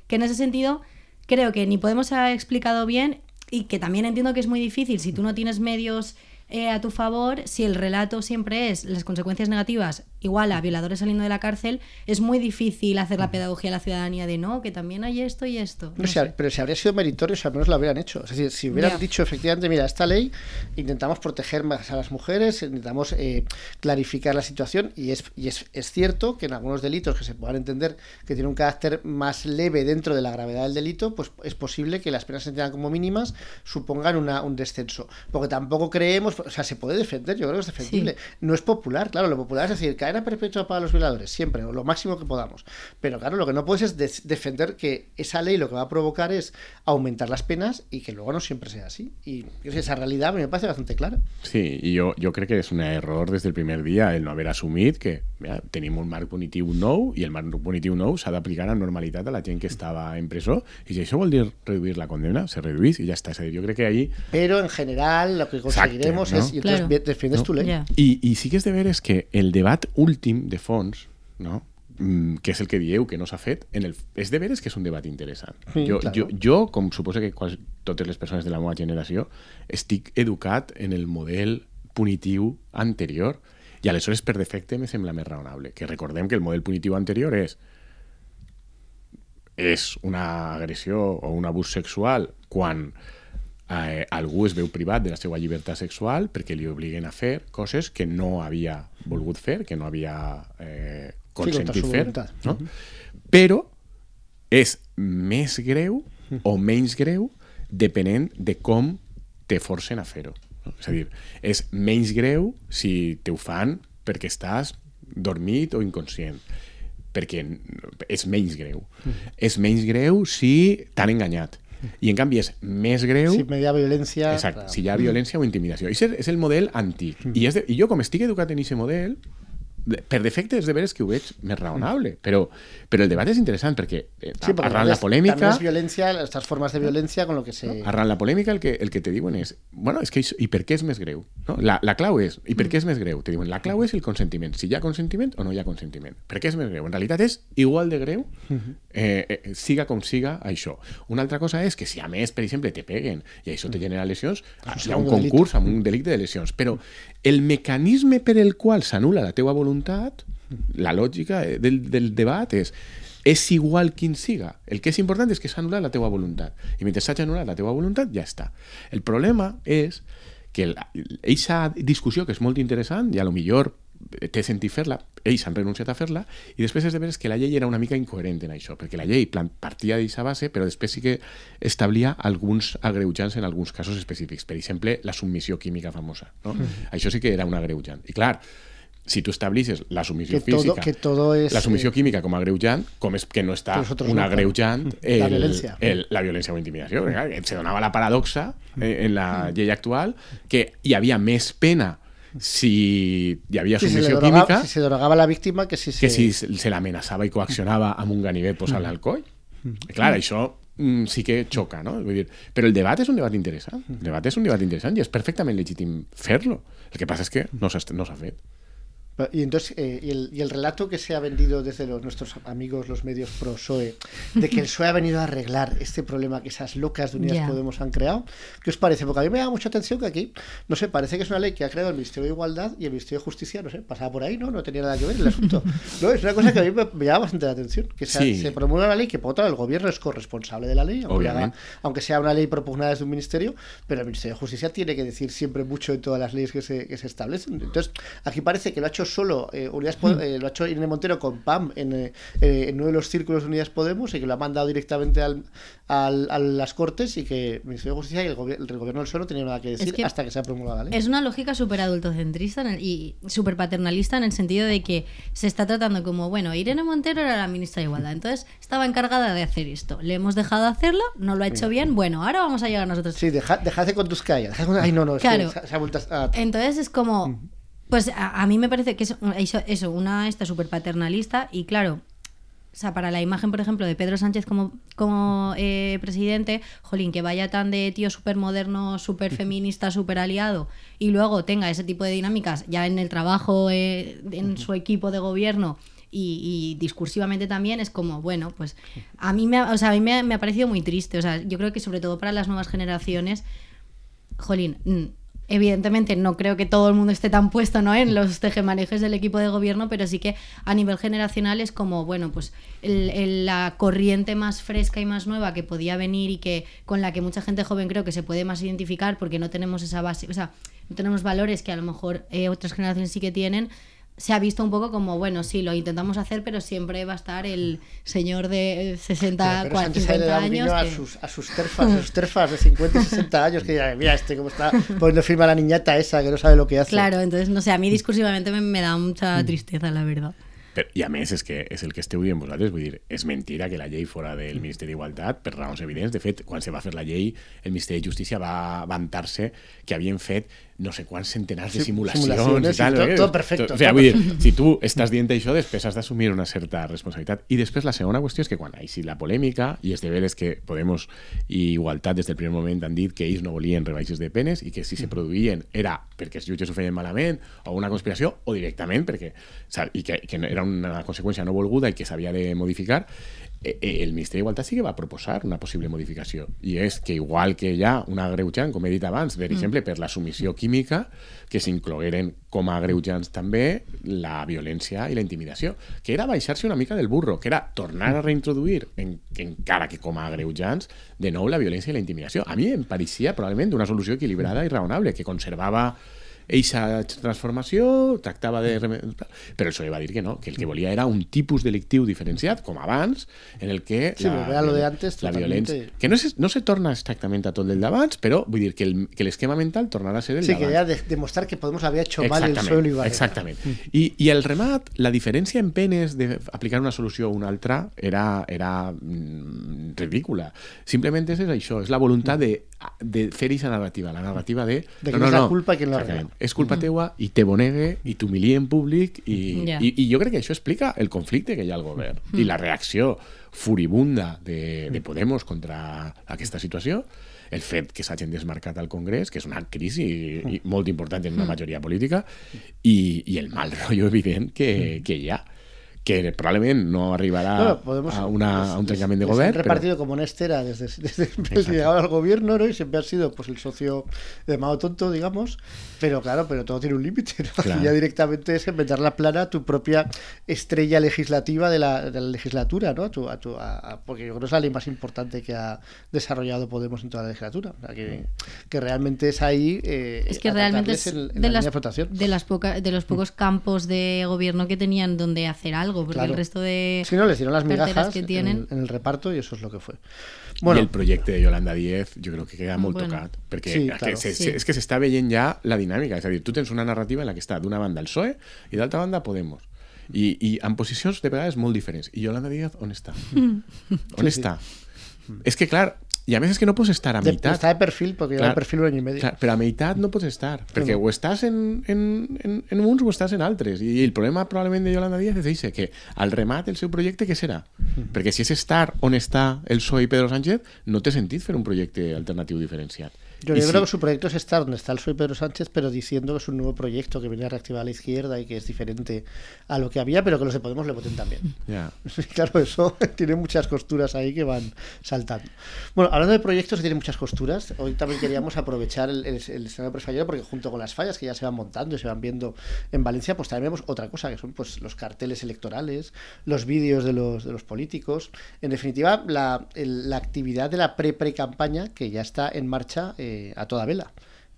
que en ese sentido creo que ni Podemos ha explicado bien y que también entiendo que es muy difícil si tú no tienes medios eh, a tu favor, si el relato siempre es las consecuencias negativas igual a violadores saliendo de la cárcel, es muy difícil hacer la pedagogía a la ciudadanía de no, que también hay esto y esto. No No sé, sé. pero si habría sido meritorio, si al menos lo habrían hecho. Es decir, si hubieran dicho efectivamente, mira, esta ley intentamos proteger más a las mujeres, intentamos eh, clarificar la situación y, es, y es, es cierto que en algunos delitos que se puedan entender que tienen un carácter más leve dentro de la gravedad del delito, pues es posible que las penas se entiendan como mínimas supongan una, un descenso. Porque tampoco creemos, o sea, se puede defender, yo creo que es defendible. No es popular, claro, lo popular es decir, cadena perpetua para los violadores, siempre, o lo máximo que podamos. Pero claro, lo que no puedes es de- defender que esa ley lo que va a provocar es aumentar las penas y que luego no siempre sea así. Y esa realidad a me parece bastante clara. Sí, i jo, jo crec que és un error des del primer dia el no haver assumit que tenim un marc punitiu nou i el marc punitiu nou s'ha d'aplicar amb normalitat a la gent que estava en presó i si això vol dir reduir la condemna, se reduís i ja està. És a dir, jo crec que ahí... Pero en general lo que conseguiremos ¿no? es, y entonces Claro. bien, defiendes No. tu ley. Ya. I, I sí que és de veres que el debat últim de fons, no? Mm, que és el que dieu que no s'ha fet, en el, és de veres que és un debat interessant. Sí, jo, claro. jo, jo, com suposo que quasi totes les persones de la meva generació, estic educat en el model punitiu anterior i aleshores per defecte me sembla més raonable. Que recordem que el model punitiu anterior és és una agressió o un abús sexual quan eh, algú es veu privat de la seva llibertat sexual perquè li obliguen a fer coses que no havia volgut fer, que no havia eh, consentit su fer. No? Però és més greu o menys greu depenent de com te forcen a fer-ho. No? És a dir, és menys greu si te ho fan perquè estàs dormit o inconscient perquè és menys greu. És menys greu si t'han enganyat. I en canvi és més greu Si media violencia. Exacte, si hi ha violència o intimidació. I és el model antic. I, és de, I jo, com estic educat en aquest model, de- per defecte és de veres que ho veig més raonable, però, però el debat és interessant perquè eh, Sí, porque arran la es- polèmica También es violencia, estas formas de violencia con lo que se. arran la polèmica el que, el que te diuen és bueno, és que i per què és més greu? No? La, la clau és, i per què és més greu? Te diuen, la clau és el consentiment, si hi ha consentiment o no hi ha consentiment. Per què és més greu? En realitat és igual de greu eh, eh, siga com siga això. Una altra cosa és que si a més, per exemple, te peguen i això te genera lesions, hi ha un concurs amb un delicte de lesions. Però el mecanisme per el qual s'anula la teua voluntat, la lògica eh, del, del debat és és igual quin siga. El que és important és que s'ha anul·lat la teua voluntat. I mentre s'hagi anul·lat la teua voluntat, ja està. El problema és que aquesta discussió, que és molt interessant, i a lo millor té sentit fer-la, ells han renunciat a fer-la, i després és de veres que la llei era una mica incoherent en això, perquè la llei plan- partia d'aquesta base, però després sí que establia alguns agreujants en alguns casos específics. Per exemple, la submissió química famosa. No? Això sí que era un agreujant. I clar, si tu establissis la Que todo- física, que todo es, la submissió eh, química com a agreujant, com és que no nosaltres un agreujant <laughs> el, La violència. el, la violència o intimidació. Perquè, clar, Se donava la paradoxa eh, en la llei actual que hi havia més pena si hi havia si, submissió drogaba, química si se drogaba a la víctima que si se. que si se l'amenaçava i coaccionava amb un ganivet posant l'alcohol. I clar, això mm, sí que xoca, no? Vull dir, però el debat és un debat interessant. El debat és un debat interessant i és perfectament legítim fer-lo. El que passa és que no s'ha no fet. Y entonces, eh, y, el, y el relato que se ha vendido desde los, nuestros amigos, los medios pro PSOE, de que el <laughs> PSOE ha venido a arreglar este problema que esas locas de Unidas Ya. Podemos han creado, ¿qué os parece? Porque a mí me da mucha atención que aquí, no sé, parece que es una ley que ha creado el Ministerio de Igualdad y el Ministerio de Justicia, no sé, pasaba por ahí, ¿no? No tenía nada que ver el asunto. <laughs> No, es una cosa que a mí me, me llama bastante la atención, que se, Sí. se promulga una ley que, por otra, el gobierno es corresponsable de la ley, aunque, haga- aunque sea una ley propugnada desde un ministerio, pero el Ministerio de Justicia tiene que decir siempre mucho en todas las leyes que se, que se establecen. Entonces, aquí parece que lo ha hecho hecho solo eh, Unidas Po- eh, lo ha hecho Irene Montero con PAM en, eh, en uno de los círculos de Unidas Podemos y que lo ha mandado directamente al, al- a las Cortes y que el Ministerio de Justicia y el, gobi- el gobierno del PSOE no tenía nada que decir que hasta que se ha promulgado la ley. Es una lógica súper adultocentrista el- y súper paternalista en el sentido de que se está tratando como, bueno, Irene Montero era la ministra de Igualdad, entonces estaba encargada de hacer esto. Le hemos dejado hacerlo, no lo ha hecho bien, bueno, ahora vamos a llegar nosotros. Sí, deja, dejadse con tus callas. Ay, no, no, es que Claro. se, se ha vuelto a... Entonces es como, pues a, a mí me parece que es eso, eso, una esta súper paternalista y claro, o sea, para la imagen, por ejemplo, de Pedro Sánchez como, como eh, presidente, jolín, que vaya tan de tío súper moderno, súper feminista, súper aliado, y luego tenga ese tipo de dinámicas ya en el trabajo, eh, en su equipo de gobierno y, y discursivamente también, es como, bueno, pues a mí, me ha, o sea, a mí me, ha- me ha parecido muy triste. O sea, yo creo que sobre todo para las nuevas generaciones, jolín, mm, evidentemente no creo que todo el mundo esté tan puesto ¿no? en los tejemanejes del equipo de gobierno, pero sí que a nivel generacional es como, bueno, pues el- el- la corriente más fresca y más nueva que podía venir y que con la que mucha gente joven creo que se puede más identificar porque no tenemos esa base, o sea, no tenemos valores que a lo mejor eh, otras generaciones sí que tienen. Se ha visto un poco como, bueno, sí, lo intentamos hacer, pero siempre va a estar el señor de 60, Pero Sánchez 40 le da un años. guiño a que- sus, a sus terfas, a sus terfas de 50 y 60 años, que ya, mira este cómo está poniendo firma a la niñata esa que no sabe lo que hace. Claro, entonces, no sé, a mí discursivamente me, me da mucha tristeza, la verdad. Però, I a més, és que és el que esteu dient vosaltres. Vull dir, és mentira que la llei fora del Ministeri d'Igualtat per raons evidents. De fet, quan se va fer la llei, el Ministeri de Justícia va vantar-se que havien fet no sé quants centenars de simulacions, simulaciones i tal. i tot- eh? tot perfecto, O sigui, tot vull dir, si tu estàs dient això, després has d'assumir una certa responsabilitat. I després la segona qüestió és que quan així la polèmica, i és de veres que Podemos i Igualtat des del primer moment han dit que ells no volien rebaixes de penes i que si se produïen era perquè els jutges ho feien malament o una conspiració o directament perquè i que, que era una conseqüència no volguda i que s'havia de modificar eh, eh, el Ministeri d'Igualtat sí que va proposar una possible modificació i és que igual que hi ha un agreujant, com he dit abans, per exemple, per la submissió química, que s'inclogueren com a agreujants també la violència i la intimidació, que era baixar-se una mica del burro, que era tornar a reintroduir, en, encara que com a agreujants, de nou la violència i la intimidació. A mi em pareixia probablement una solució equilibrada i raonable, que conservava eixa transformació, tractava de... Però el PSOE va dir que no, que el que volia era un tipus delictiu diferenciat, com abans, en el que Sí, volver a lo de antes la violència... Que no se, no se torna exactament a tot el d'abans, però vull dir que el- que l'esquema mental tornarà a ser el Sí, que d'abans. ya de- demostrar que Podemos había hecho mal el y barrer. exactament. I, I el remat, la diferència en penes d'aplicar una solució o una altra era, era mm, ridícula. Simplement és això, és la voluntat de, de fer aquesta narrativa, la narrativa de... De quién es la culpa y quién la. És culpa teua i te bonegue i t'humili en públic i, Ja. i, i jo crec que això explica el conflicte que hi ha al govern i la reacció furibunda de, de Podemos contra aquesta situació el fet que s'hagin desmarcat al Congrés, que és una crisi i, molt important en una majoria política, i, i el mal rotllo evident que, que hi ha que probablement no arribarà Bueno, Podemos- a, una, a un trencament de govern, repartido como una estera desde, desde el llegado al gobierno, ¿no? Y siempre ha sido pues el socio de Mao Tonto, digamos. Pero claro, pero todo tiene un límite, ¿no? Claro. Ya directamente es inventar la plana a tu propia estrella legislativa de la, de la legislatura, ¿no? A tu, a tu, a- a- porque yo creo que es la ley más importante que ha desarrollado Podemos en toda la legislatura. O sea, que, que realmente es ahí. eh, Es que realmente es en- en de, la las, de flotación. de, las poca- de los pocos campos de gobierno que tenían donde hacer algo, porque Claro. el resto de Si no, les dieron las migajas que en tienen... el, en el reparto y eso es lo que fue. Bueno, I el projecte de Yolanda Díez jo crec que queda molt Bueno. tocat, perquè Sí, que claro. se, Sí. és que s'està veient ja la dinàmica, és a dir, tu tens una narrativa en la que està d'una banda el PSOE i d'altra banda Podemos. I, I en posicions de vegades molt diferents. I Yolanda Díaz on està? On està? És que, clar, i a més és que no pots estar a de- meitat. está de perfil porque lleva Clar. de perfil un año y medio. Clar, però a meitat no pots estar, perquè no. o estàs en, en, en, en uns o estàs en altres. I el problema probablement de Yolanda Díaz és això, que al remat el seu projecte què serà? Perquè si és estar on està el PSOE i Pedro Sánchez, no té sentit fer un projecte alternatiu diferenciat. Yo, creo que su proyecto es estar donde está el PSOE Pedro Sánchez, pero diciendo que es un nuevo proyecto que viene a reactivar a la izquierda y que es diferente a lo que había, pero que los de Podemos le voten también. <laughs> <laughs> Claro, eso <laughs> tiene muchas costuras ahí que van saltando. Bueno, hablando de proyectos que tienen muchas costuras, hoy también queríamos aprovechar el, el, el escenario prefallero porque junto con las fallas que ya se van montando y se van viendo en Valencia, pues también vemos otra cosa, que son pues los carteles electorales, los vídeos de los, de los políticos, en definitiva, la, el- la actividad de la pre-pre-campaña que ya está en marcha eh, a toda vela.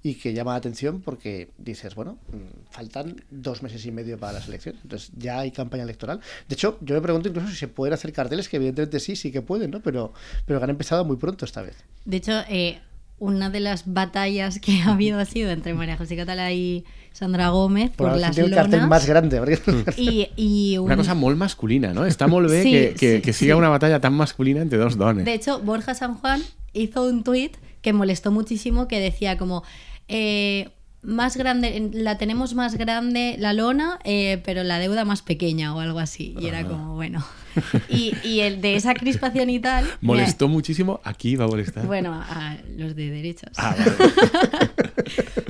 y que llama la atención porque dices, bueno, mm, faltan dos meses y medio para las elecciones, entonces ya hay campaña electoral. De hecho, yo me pregunto incluso si se pueden hacer carteles, que evidentemente sí, sí que pueden, ¿no? Pero, pero que han empezado muy pronto esta vez. De hecho, eh, una de las batallas que ha habido ha sido entre María José Catala y Sandra Gómez por, Por las el cartel más grande. porque- <laughs> Y, y un- Una cosa molt masculina, no? Molt bé Sí, que, que, sí, que siga sí. una batalla tan masculina entre dos dones. De hecho, Borja San Juan hizo un tuit que molestó muchísimo que decía como eh, más grande, la tenemos más grande la lona, eh, pero la deuda más pequeña o algo así. Y era como, bueno. Y, y el de esa crispación y tal. me- <laughs> Molestó muchísimo, aquí va a molestar. Bueno, a los de derechos. Ah, vale. <laughs>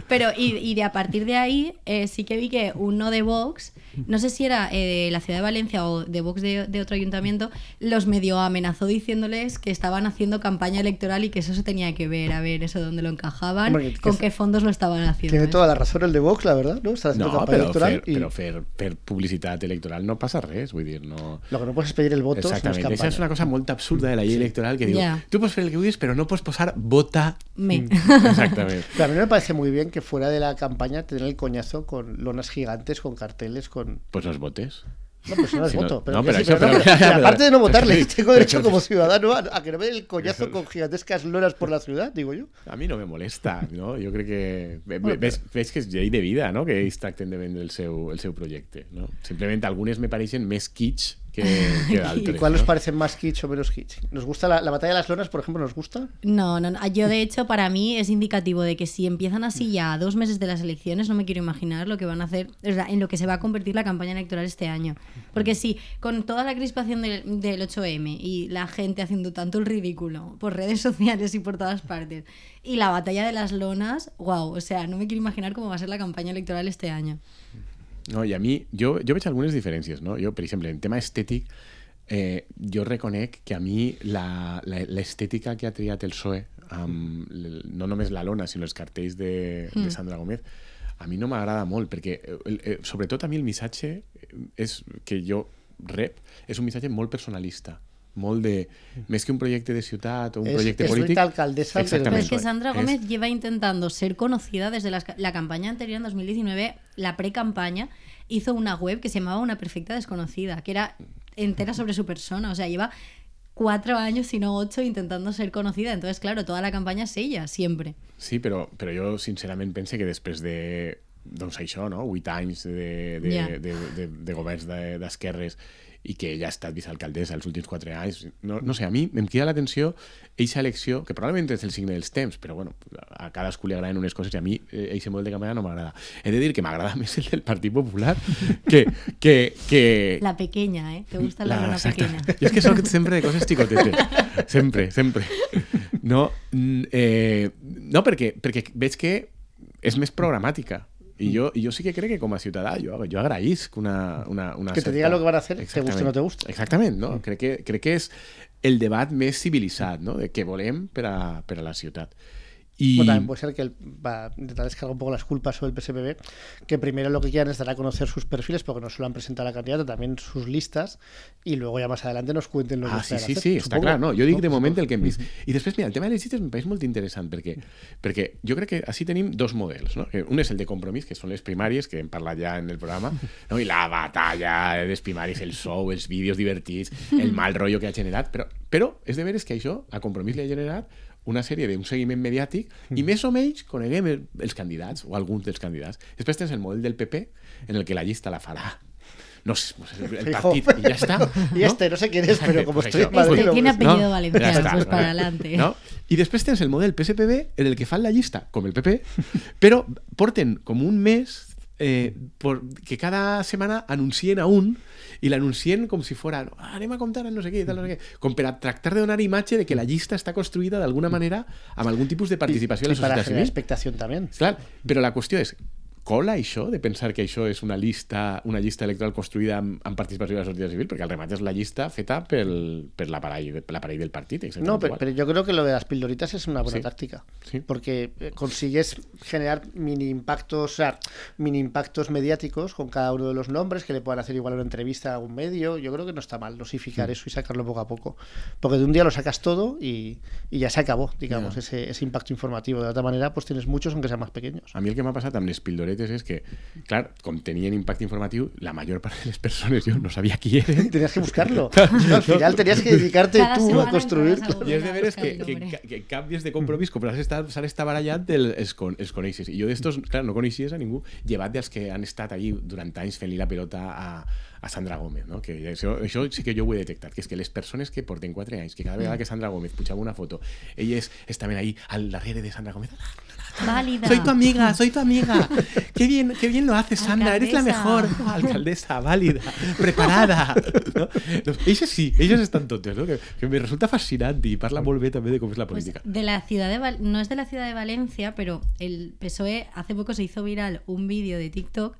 Pero, y, y de a partir de ahí, eh, sí que vi que uno de Vox, no sé si era eh, de la ciudad de Valencia o de Vox de, de otro ayuntamiento, los medio amenazó diciéndoles que estaban haciendo campaña electoral y que eso se tenía que ver, a ver eso dónde lo encajaban, Hombre, que- con qué fondos lo estaban haciendo. Tiene ¿eh? toda la razón el de Vox, la verdad, ¿no? Está haciendo No, campaña però electoral fer, y però fer, fer publicitat electoral no passa res, vull dir, no... lo que no puedes es pedir el voto si no es una cosa molt absurda de la llei electoral que diu, Ja. tu pots fer el que vulguis però no pots posar vota... Me. <laughs> Exactament. Pero a mí me parece muy bien que fuera de la campaña tener el coñazo con lonas gigantes, con carteles, con... Pues los votes. No, pues no es Si no- voto. Pero, no, que pero sí, eso, pero no, pero- pero- pero pero- aparte de no votarle, pero- tengo derecho pero- como ciudadano a, a que no me den el coñazo con gigantescas lonas por la ciudad, digo yo. A mi no me molesta, no? Jo crec que... Bueno, Ves, ves que és llei de vida, no? Que ells tracten de vendre el seu, el seu projecte, no? Simplement algunes me pareixen més kitsch que, <laughs> que ¿Y cuál no? os parece más kitsch o menos kitsch? ¿Nos gusta la, la batalla de las lonas, por ejemplo, nos gusta? No, no, no. Yo de hecho para mí es indicativo de que si empiezan así ya a dos meses de las elecciones, no me quiero imaginar lo que van a hacer, o sea, en lo que se va a convertir la campaña electoral este año. Porque si con toda la crispación del, del 8M y la gente haciendo tanto el ridículo por redes <laughs> sociales y por todas partes, y la batalla de las lonas, wow, o sea, no me quiero imaginar cómo va a ser la campaña electoral este año. No, i a mi, jo, jo veig algunes diferències, no? Jo, per exemple, en tema estètic, eh, jo reconec que a mi la- la- l'estètica que ha triat el PSOE, amb, no només la lona, sinó els cartells de, de Sandra Gómez, a mi no m'agrada molt, perquè eh, sobretot a mi el missatge és, que jo rep és un missatge molt personalista, molt de... Més que un projecte de ciutat o un Es- projecte es polític... rita alcaldesa, pero Pero Exactamente. es que Sandra Es- Gómez lleva intentando ser conocida desde las- la campaña anterior en 2019, la pre-campaña, hizo una web que se llamaba Una Perfecta Desconocida, que era entera sobre su persona. O sea, lleva cuatro años, si no ocho, intentando ser conocida. Entonces, claro, toda la campaña es ella, siempre. Sí, però, però jo sincerament pense que després de doncs això, no? 8 anys de, de, Ja. de, de, de governs de- d'esquerres i que ella ha estat vicealcaldessa els últims 4 anys. No, no sé, a mi em crida l'atenció eixa elecció, que probablement és el signe dels temps, però bueno, a cadascú li agraden unes coses i a mi eh, eixe model de campanya no m'agrada. He de dir que m'agrada més <laughs> el del Partit Popular que... que, que... La pequeña, ¿eh? ¿Te gusta la, lona exacte. pequeña? <laughs> Jo és que soc sempre de coses xicotetes. Sempre, sempre. No, mm, eh, no perquè, perquè veig que és més programàtica. I jo, jo sí que crec que com a ciutadà jo, jo agraïsc una, una, una Que te diga lo que van a hacer, te guste o no te guste. Exactament, no? Crec que, crec que és el debat més civilitzat, no? De què volem per a, per a la ciutat. I... Bueno, también puede ser que el- va a intentar descargar un poco las culpas sobre el PSPB, que primero lo que quieran es dar a conocer sus perfiles, porque no solo han presentado a la candidata, también sus listas, y luego ya más adelante nos cuenten lo que Ah, sí, esperan sí, hacer, sí, està supongo. clar. No, jo dic de No? moment el que hem vist. I després, mira, el tema de les llistes em pareix molt interessant perquè, perquè jo crec que així tenim dos models. No? Que Un és el de compromís, que són les primàries, que hem parlat ja en el programa, no? i la batalla de les primàries, el show, els vídeos divertits, el mal rotllo que ha generat, però, però és de veres que això a compromís li ha generat una sèrie d'un seguiment mediàtic i més o menys coneguem el, els candidats o alguns dels candidats. Després tens el model del PP en el que la llista la farà no sé, pues el, partit i ja està. Y <laughs> este, no sé quién es, pero como Pues estoy en. Madrid, Este tiene apellido valenciano, Ja està, pues no? para adelante. No? I després tens el model PSPB en el que fan la llista, com el PP, però porten com un mes eh, por, que cada setmana anuncien a un i l'anuncien com si fora ah, anem a comptar no sé què, tal, no sé què, com per a tractar de donar imatge de que la llista està construïda d'alguna manera amb algun tipus de participació Y de la para societat civil. expectación también. Clar, però la qüestió és cola això de pensar que això és una llista una llista electoral construïda amb, amb participació de la societat civil? Perquè al remat és la llista feta pel, per l'aparell l'aparell del partit. No, pero, yo creo que lo de las pildoritas es una buena Sí. táctica. Sí. Porque eh, consigues generar mini impactos, o sea, mini impactos mediáticos con cada uno de los nombres que le puedan hacer igual una entrevista a algún medio. Yo creo que no está mal Mm. dosificar eso y sacarlo poco a poco. Porque de un día lo sacas todo y, y ya se acabó, digamos, ese, ese impacto informativo. De otra manera, pues tienes muchos aunque sean más pequeños. A mi el que m'ha passat amb les pildoretes és que, clar, com tenien impacte informatiu, la major part de les persones jo no sabia qui eren. <laughs> Tenías que buscarlo. <laughs> al final tenías que dedicarte Cada tú a construir. I és de veres que, que, que, que canvies de compromís, com s'ha estat, estat barallant el, els, con, els coneixes. I jo d'estos, clar, no coneixies a ningú, llevat dels que han estat allí durant anys fent-li la pelota a, a Sandra Gómez, no? que això, això sí que jo ho he detectat, que és que les persones que porten 4 anys, que cada vegada que Sandra Gómez pujava una foto, elles estaven ahí al darrere de Sandra Gómez, Válida. soy tu amiga, <laughs> soy tu amiga. Qué bien, qué bien lo haces, Sandra. Eres la Alcaldesa. mejor. Oh, alcaldesa, válida, preparada. No? Ells sí, ellos estan totes, no? Que, que me resulta fascinant i parla molt bé també de com és la Pues política. de la ciudad de Val- no es de la ciudad de Valencia, pero el PSOE hace poco se hizo viral un vídeo de TikTok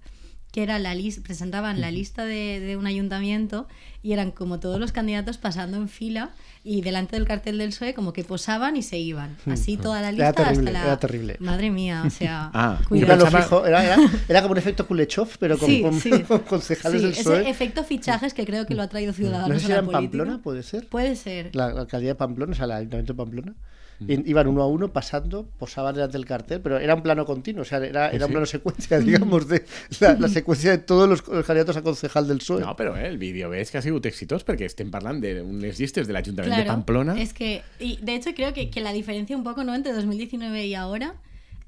que era la lista, presentaban la lista de, de un ayuntamiento y eran como todos los candidatos pasando en fila y delante del cartel del PSOE como que posaban y se iban. Así toda la Era lista terrible, hasta la... era terrible. Madre mía, o sea... <laughs> Ah, fijo, era, era, era como un efecto Kulechov, pero con, Sí, con- sí. <laughs> con concejales Sí, del ese PSOE. efecto fichajes que creo que lo ha traído Ciudadanos No sé si a era la en política. Pamplona, puede ser. Puede ser. La, la alcaldía de Pamplona, o sea, el ayuntamiento de Pamplona. Iban uno a uno pasando, posaban delante del cartel, pero era un plano continuo, o sea, era, era un plano secuencia, <laughs> digamos, de la, la secuencia de todos los, los candidatos a concejal del PSOE. No, però eh, el vídeo veig que ha sigut exitós perquè estem parlant d'unes llistes de l'Ajuntament de Pamplona. Es que, y de hecho creo que, que la diferencia un poco ¿no? entre 2019 y ahora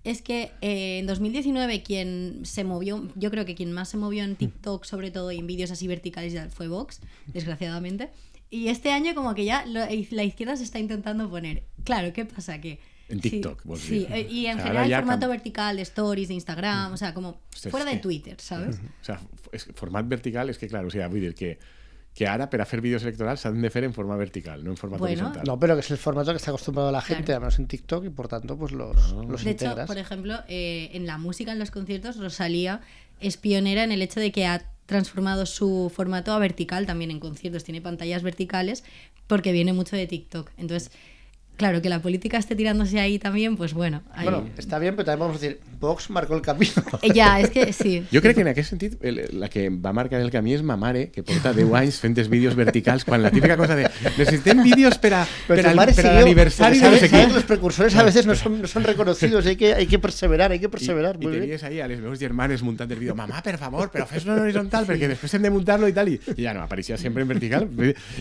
es que eh, en 2019 quien se movió, yo creo que quien más se movió en TikTok sobre todo y en vídeos así verticales fue Vox, desgraciadamente. Y este año como que ya lo- la izquierda se está intentando poner. Claro, ¿qué pasa? Que En sí, TikTok, vos Sí, dices. eh, y en O sea, general ahora el formato cam- vertical de stories, de Instagram, o sea, como fuera de que- Twitter, ¿sabes? O sea, és, format vertical és que, clar, o sigui, vull dir que, que ara per a fer vídeos electorals s'han de fer en forma vertical, no en forma Bueno. horizontal. No, pero que es el formato que está acostumbrado la gente, Claro. al menos en TikTok, y por tanto, pues los, los De hecho, integras. por ejemplo, eh, en la música, en los conciertos, Rosalía es pionera en el hecho de que ha transformado su formato a vertical también en conciertos. Tiene pantallas verticales porque viene mucho de TikTok. Entonces, claro, que la política esté tirándose ahí también, pues bueno. ahí- Bueno, está bien, pero también vamos a decir, Vox marcó el camino. Eh, Ya, es que sí. Jo crec que en aquest sentit el, la que va marcar el camí és ma mare, que porta 10 anys fent els vídeos verticals, quan la típica cosa de necessitem vídeos per, a, Pero per, al, madre per a siguió, l'aniversari porque de no sabes, sé sabes, què. los precursores a veces no son, no son reconocidos, hay que, hay que perseverar, hay que perseverar. I, i tenies ahí a les meves germanes muntant el vídeo mamà, per favor, però fes-lo en horitzontal perquè després hem de muntar-lo i tal i, i ja no, apareixia sempre en vertical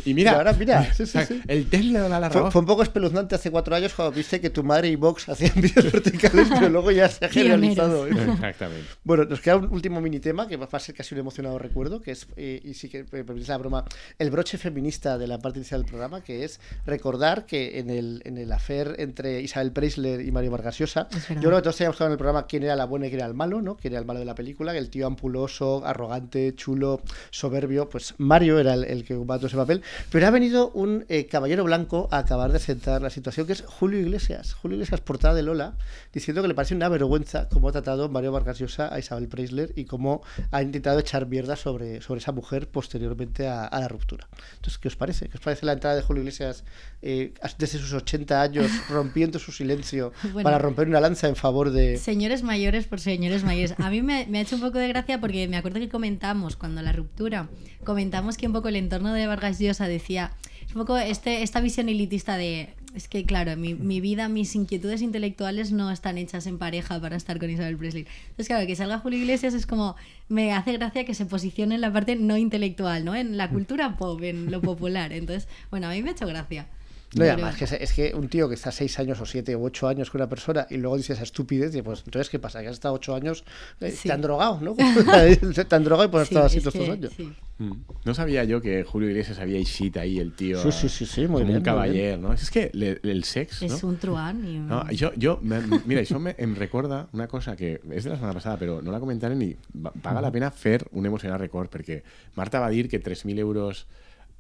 i mira, Y ahora, mira, sí, sí, <laughs> sí. el temps le dona la fue un poco espeluznante hace cuatro años cuando viste que tu madre y Vox hacían <laughs> vídeos verticales, pero luego ya se ha generalizado. ¿eh? exactament Bueno, nos queda un último mini tema que va a ser casi un emocionado recuerdo, que es, eh, y sí que me permitís la broma, el broche feminista de la parte inicial del programa, que es recordar que en el, en el affair entre Isabel Preisler y Mario Vargas Llosa, yo creo que todos teníamos claro en el programa quién era la buena y quién era el malo, ¿no? Quién era el malo de la película, el tío ampuloso, arrogante, chulo, soberbio, pues Mario era el, el que ocupaba todo ese papel, pero ha venido un eh, caballero blanco a acabar de sentar la situación, que es Julio Iglesias. Julio Iglesias, portada de Lola, diciendo que le parece una vergüenza cómo ha tratado Mario Vargas Llosa a Isabel Preisler y cómo ha intentado echar mierda sobre, sobre esa mujer posteriormente a, a la ruptura. Entonces, ¿qué os parece? ¿Qué os parece la entrada de Julio Iglesias eh, desde sus 80 años, <laughs> rompiendo su silencio Bueno. para romper una lanza en favor de... Señores mayores por señores mayores. A mí me, me ha hecho un poco de gracia porque me acuerdo que comentamos cuando la ruptura, comentamos que un poco el entorno de Vargas Llosa decía, es un poco este, esta visión elitista de, es que claro, mi, mi vida, mis inquietudes intelectuales no están hechas en pareja para estar con Isabel Presley. Entonces claro, que salga Julio Iglesias es como, me hace gracia que se posicione en la parte no intelectual, ¿no? En la cultura pop, en lo popular. Entonces, bueno, a mí me ha hecho gracia. No, y Pero- además, que es, es que un tío que está seis años o siete o ocho años con una persona y luego dice esa estupidez, y pues entonces, ¿qué pasa? Que has estado ocho años, eh, Sí. te han drogado, ¿no? <laughs> <laughs> te han drogado y pues has Sí, estado así es todos estos años. sí. Mm. No sabia jo que Julio Iglesias havia eixit ahí el tio Sí, sí, sí, sí, muy bien, un muy cavaller, no? És que le, el sex, Es no? un truán y un- No, això, jo, me- mira, això me, em recorda una cosa que és de la setmana passada, però no la comentarem i va- paga la pena fer un emocionant record, perquè Marta va dir que 3.000 euros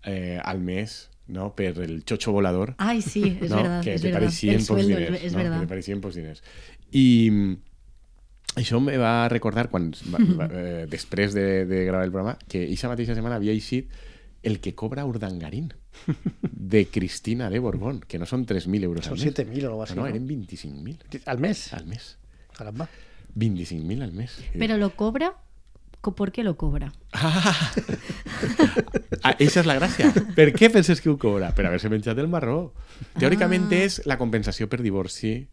eh, al mes no, per el xocho volador Ay, sí, es no, verdad. que es li verdad. pareixien El pocs sueldo, diners. es no? verdad. Que li pareixien pocs diners. I, Això me va recordar quan, va, va, <laughs> eh, després de, de gravar el programa, que aquesta mateixa setmana havia eixit el que cobra Urdangarín <laughs> de Cristina de Borbón, que no són 3.000 euros Son al mes. 7.000 o algo así. no, no, ¿no? eren 25.000 Al mes. al mes. Caramba. 25.000 al mes. Pero lo cobra. ¿Por qué lo cobra? <laughs> Ah, esa és la gràcia. Per què penses que ho cobra? Per haver-se menjat el marró. Teòricament Ah. és la compensació per divorci.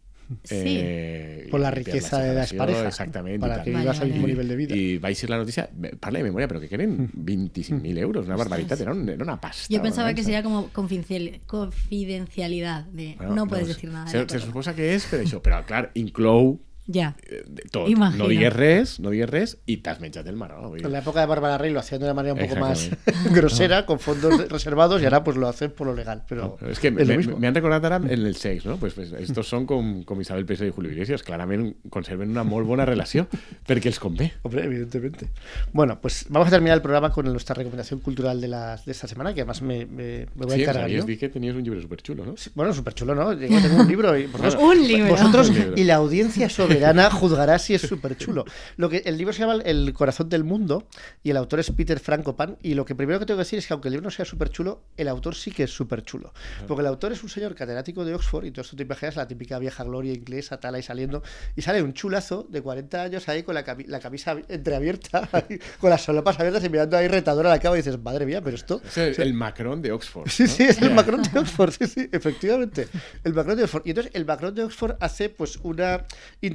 eh, Por la riqueza de la separació, expareja. Exactament. Para que vivas al mismo vale. nivel de vida. I vaig ser la notícia, parla de memòria, però que eren 25.000 euros, una barbaritat, era, un, era una pasta. Yo pensaba que sería como confidencial- confidencialidad. De Bueno, no puedes decir nada. de Se, la se suposa que és per això, però clar, inclou Ya. eh, tot. Imagina. No digues res, no digues res i t'has menjat el marró. vull dir. En la época de Bárbara Rey lo hacían de una manera un poco más <laughs> grosera, con fondos <laughs> reservados, y ahora pues lo hacen por lo legal. Pero No, és que es me, lo mismo. me han recordat ara en el sex, no? Pues, pues estos són com, com Isabel Preso i Julio Iglesias, clarament conserven una molt bona relació, perquè els convé. Hombre, evidentemente. Bueno, pues vamos a terminar el programa con nuestra recomendación cultural de, la, de esta semana, que además me, me- me voy a Sí, encargar yo. sabies dir que tenies un llibre superxulo, no? Sí, Bueno, súper chulo, ¿no? Yo tengo un libro y vosotros, <laughs> Un libro. vosotros Un libro. y la audiencia soberana juzgará si es súper chulo. Lo que el libro se llama El corazón del mundo y el autor es Peter Frankopan y lo que primero que tengo que decir es que aunque el libro no sea súper chulo, el autor sí que es súper chulo. Porque el autor es un señor catedrático de Oxford y todo esto te imaginas la típica vieja gloria inglesa, tal ahí saliendo y sale un chulazo de 40 años ahí con la, cami- la camisa entreabierta, <laughs> ahí, con las solapas abiertas y mirando ahí retadora a la cama y dices, madre mía, pero esto... És el, el Macron de Oxford. Sí, ¿no? sí, es el Macron de Oxford, sí, sí, efectivamente. El Macron de Oxford. Y entonces el Macron de Oxford hace pues una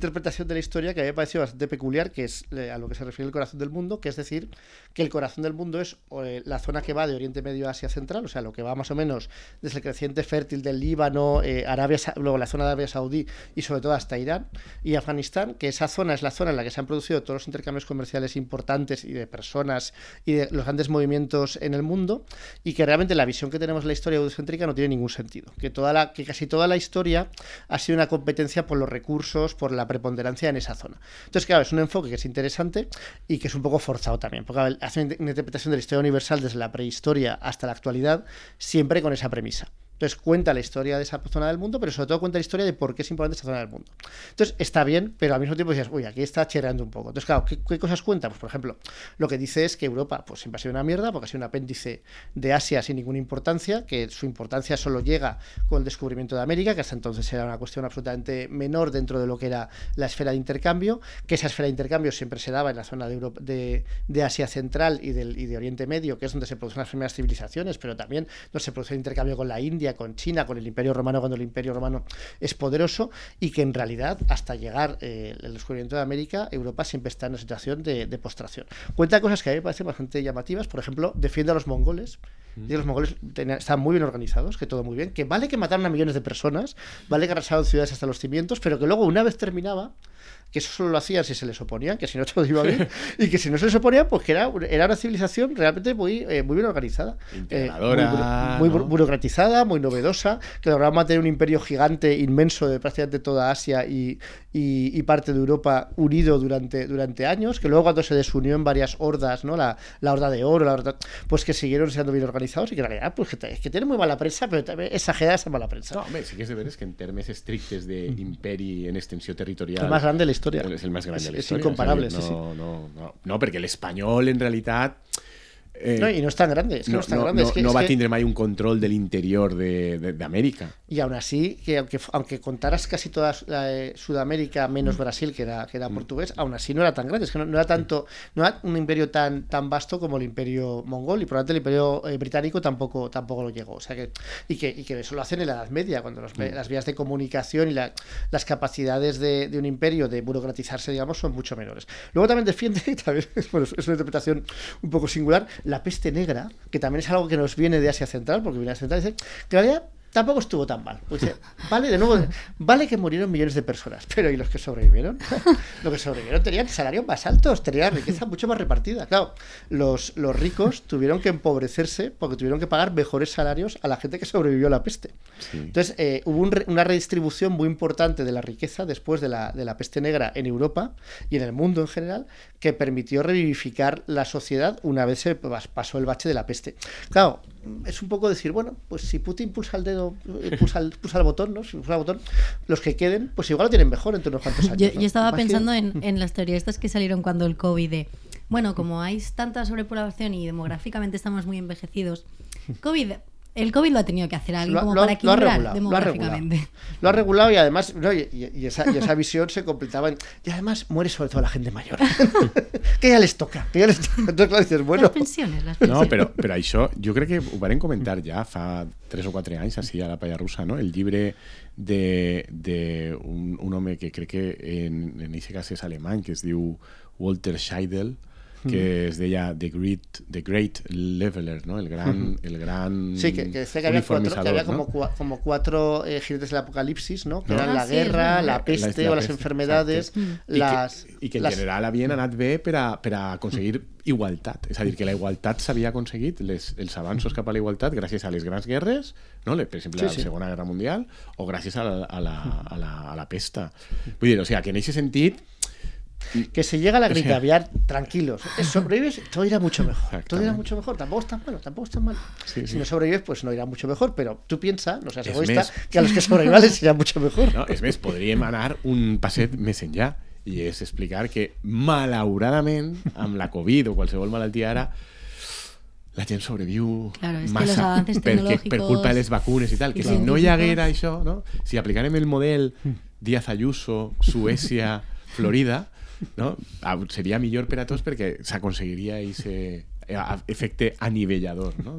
interpretación de la historia que a mí me pareció bastante peculiar, que es eh, a lo que se refiere el corazón del mundo, que es decir, que el corazón del mundo es eh, la zona que va de Oriente Medio a Asia Central, o sea, lo que va más o menos desde el creciente fértil del Líbano, eh, Arabia, luego la zona de Arabia Saudí y sobre todo hasta Irán y Afganistán, que esa zona es la zona en la que se han producido todos los intercambios comerciales importantes y de personas y de los grandes movimientos en el mundo y que realmente la visión que tenemos de la historia eurocéntrica no tiene ningún sentido, que toda la que casi toda la historia ha sido una competencia por los recursos, por la preponderancia en esa zona. Entonces, claro, es un enfoque que es interesante y que es un poco forzado también, porque hace una interpretación de la historia universal desde la prehistoria hasta la actualidad, siempre con esa premisa. Entonces cuenta la historia de esa zona del mundo, pero sobre todo cuenta la historia de por qué es importante esa zona del mundo. Entonces está bien, pero al mismo tiempo dices, uy, aquí está chereando un poco. Entonces, claro, ¿qué, cosas cuenta? Pues, por ejemplo, lo que dice es que Europa pues, siempre ha sido una mierda, porque ha sido un apéndice de Asia sin ninguna importancia, que su importancia solo llega con el descubrimiento de América, que hasta entonces era una cuestión absolutamente menor dentro de lo que era la esfera de intercambio, que esa esfera de intercambio siempre se daba en la zona de, Europa, de Asia Central y, del, y de Oriente Medio, que es donde se producen las primeras civilizaciones, pero también donde se produce el intercambio con la India, con China, con el Imperio Romano, cuando el Imperio Romano es poderoso, y que en realidad, hasta llegar eh, el descubrimiento de América, Europa siempre está en una situación de, de postración. Cuenta cosas que a mí me parecen bastante llamativas, por ejemplo, defiende a los mongoles, y los mongoles estaban muy bien organizados, que todo muy bien, que vale que mataron a millones de personas, vale que arrasaron ciudades hasta los cimientos, pero que luego una vez terminaba, que eso solo lo hacían si se les oponían, que si no todo iba bien, <laughs> y que si no se les oponían, pues que era, era una civilización realmente muy, eh, muy bien organizada. Eh, muy, muy ¿no? buro- burocratizada, muy novedosa, que lograba mantener un imperio gigante, inmenso, de prácticamente toda Asia y, y- y parte de Europa unido durante, durante años, que luego cuando se desunió en varias hordas, ¿no? La, la horda de oro, la horda, pues que siguieron siendo bien organizados y que en realidad, pues que, te- es que tienen muy mala prensa, pero también exagerada esa mala prensa. No, home, sí que és de veres que en termes estrictes d'imperi en extensió territorial... El más grande de la historia. És el més gran de la és història. incomparable, és a dir, sí, no, No, no, no, perquè l'espanyol, en realitat... Eh, No, y no es tan grande, es que no, no, es tan no, grande. no- es que, no es va que- a tindre mai un control de l'interior de- de- d'Amèrica. Y aún así, que aunque, aunque contaras casi toda Sudamérica menos Brasil, que era, que era portugués, aún así no era tan grande. Es que no, era tanto, no era un imperio tan, tan vasto como el imperio mongol y probablemente el imperio eh, británico tampoco, tampoco lo llegó. O sea que, y que, y que eso lo hacen en la Edad Media, cuando los- las vías de comunicación y la- las capacidades de, de un imperio de burocratizarse, digamos, son mucho menores. Luego también defiende, <laughs> también, bueno, es una interpretación un poco singular, la peste negra, que también es algo que nos viene de Asia Central, porque viene de Asia Central, dice que tampoco estuvo tan mal. Pues dice, vale, de nuevo, vale que murieron millones de personas, pero ¿y los que sobrevivieron? <laughs> los que sobrevivieron tenían salarios más altos, tenían riqueza mucho más repartida. Claro, los, los ricos tuvieron que empobrecerse porque tuvieron que pagar mejores salarios a la gente que sobrevivió a la peste. Entonces, eh, hubo un una redistribución muy importante de la riqueza después de la, de la peste negra en Europa y en el mundo en general, que permitió revivificar la sociedad una vez se pas- pasó el bache de la peste. Claro, es un poco decir, bueno, pues si Putin pulsa el dedo eh, pulsa el, pulsa el botón, ¿no? Si pulsa el botón, los que queden, pues igual lo tienen mejor entre unos cuantos años. Yo, ¿no? yo estaba que- pensando en, <laughs> en las teorías estas que salieron cuando el COVID de, bueno, como hay tanta sobrepoblación y demográficamente estamos muy envejecidos, COVID, el COVID lo ha tenido que hacer alguien Lo ha- como lo para lo ha equilibrar regulado, lo ha regulado. demográficamente. Lo ha regulado y además, no, y, y- y esa, y esa visión se completaba en, y además muere sobre todo la gente mayor. <laughs> que ya les toca, que ya les toca. Entonces, claro, dices, bueno, Las pensiones, las pensiones. No, però, però això jo crec que ho varen comentar ja fa 3 o 4 anys així a la Palla Russa, no? El llibre de, de un, un home que crec que en, en aquest cas és alemany, que es diu Walter Scheidel, que es deia The Great, The Great Leveler, ¿no? El gran, el gran Sí, que, que decía que había, cuatro, que había ¿no? como, cua- como cuatro eh, jinetes del apocalipsis, ¿no? Que No. eran Ah, la sí, guerra, la La- peste la o las peste, enfermedades, exacte. las... I que, i que en las- general havien anat bé per a, per a aconseguir igualtat. És a dir, que la igualtat s'havia aconseguit, les, els avanços cap a la igualtat, gràcies a les grans guerres, no? Per exemple, Sí, a la sí. Segona Guerra Mundial, o gràcies a la, a la, a la, a la pesta. Vull dir, o sigui, que en aquest sentit Que se llega a la O sea- grita aviar tranquilos. Sobrevives, todo irá mucho mejor. Todo irá mucho mejor. Tampoco está malo, tampoco está mal. Sí, si sí. no sobrevives, pues no irá mucho mejor. Pero tú piensas, no seas Es egoísta, mes. que a los que sobrevivan les irá mucho mejor. No, és més, podríem anar un passet enllà i és explicar que, malauradament, amb la Covid o qualsevol malaltia ara, la gent sobreviu Claro, massa perquè, per culpa de les vacunes i tal, que i si no hi haguera això, no? si aplicarem el model Díaz Ayuso, Suècia, Florida, no? Ah, seria millor per a tots perquè s'aconseguiria ese efecte anivellador, ¿no?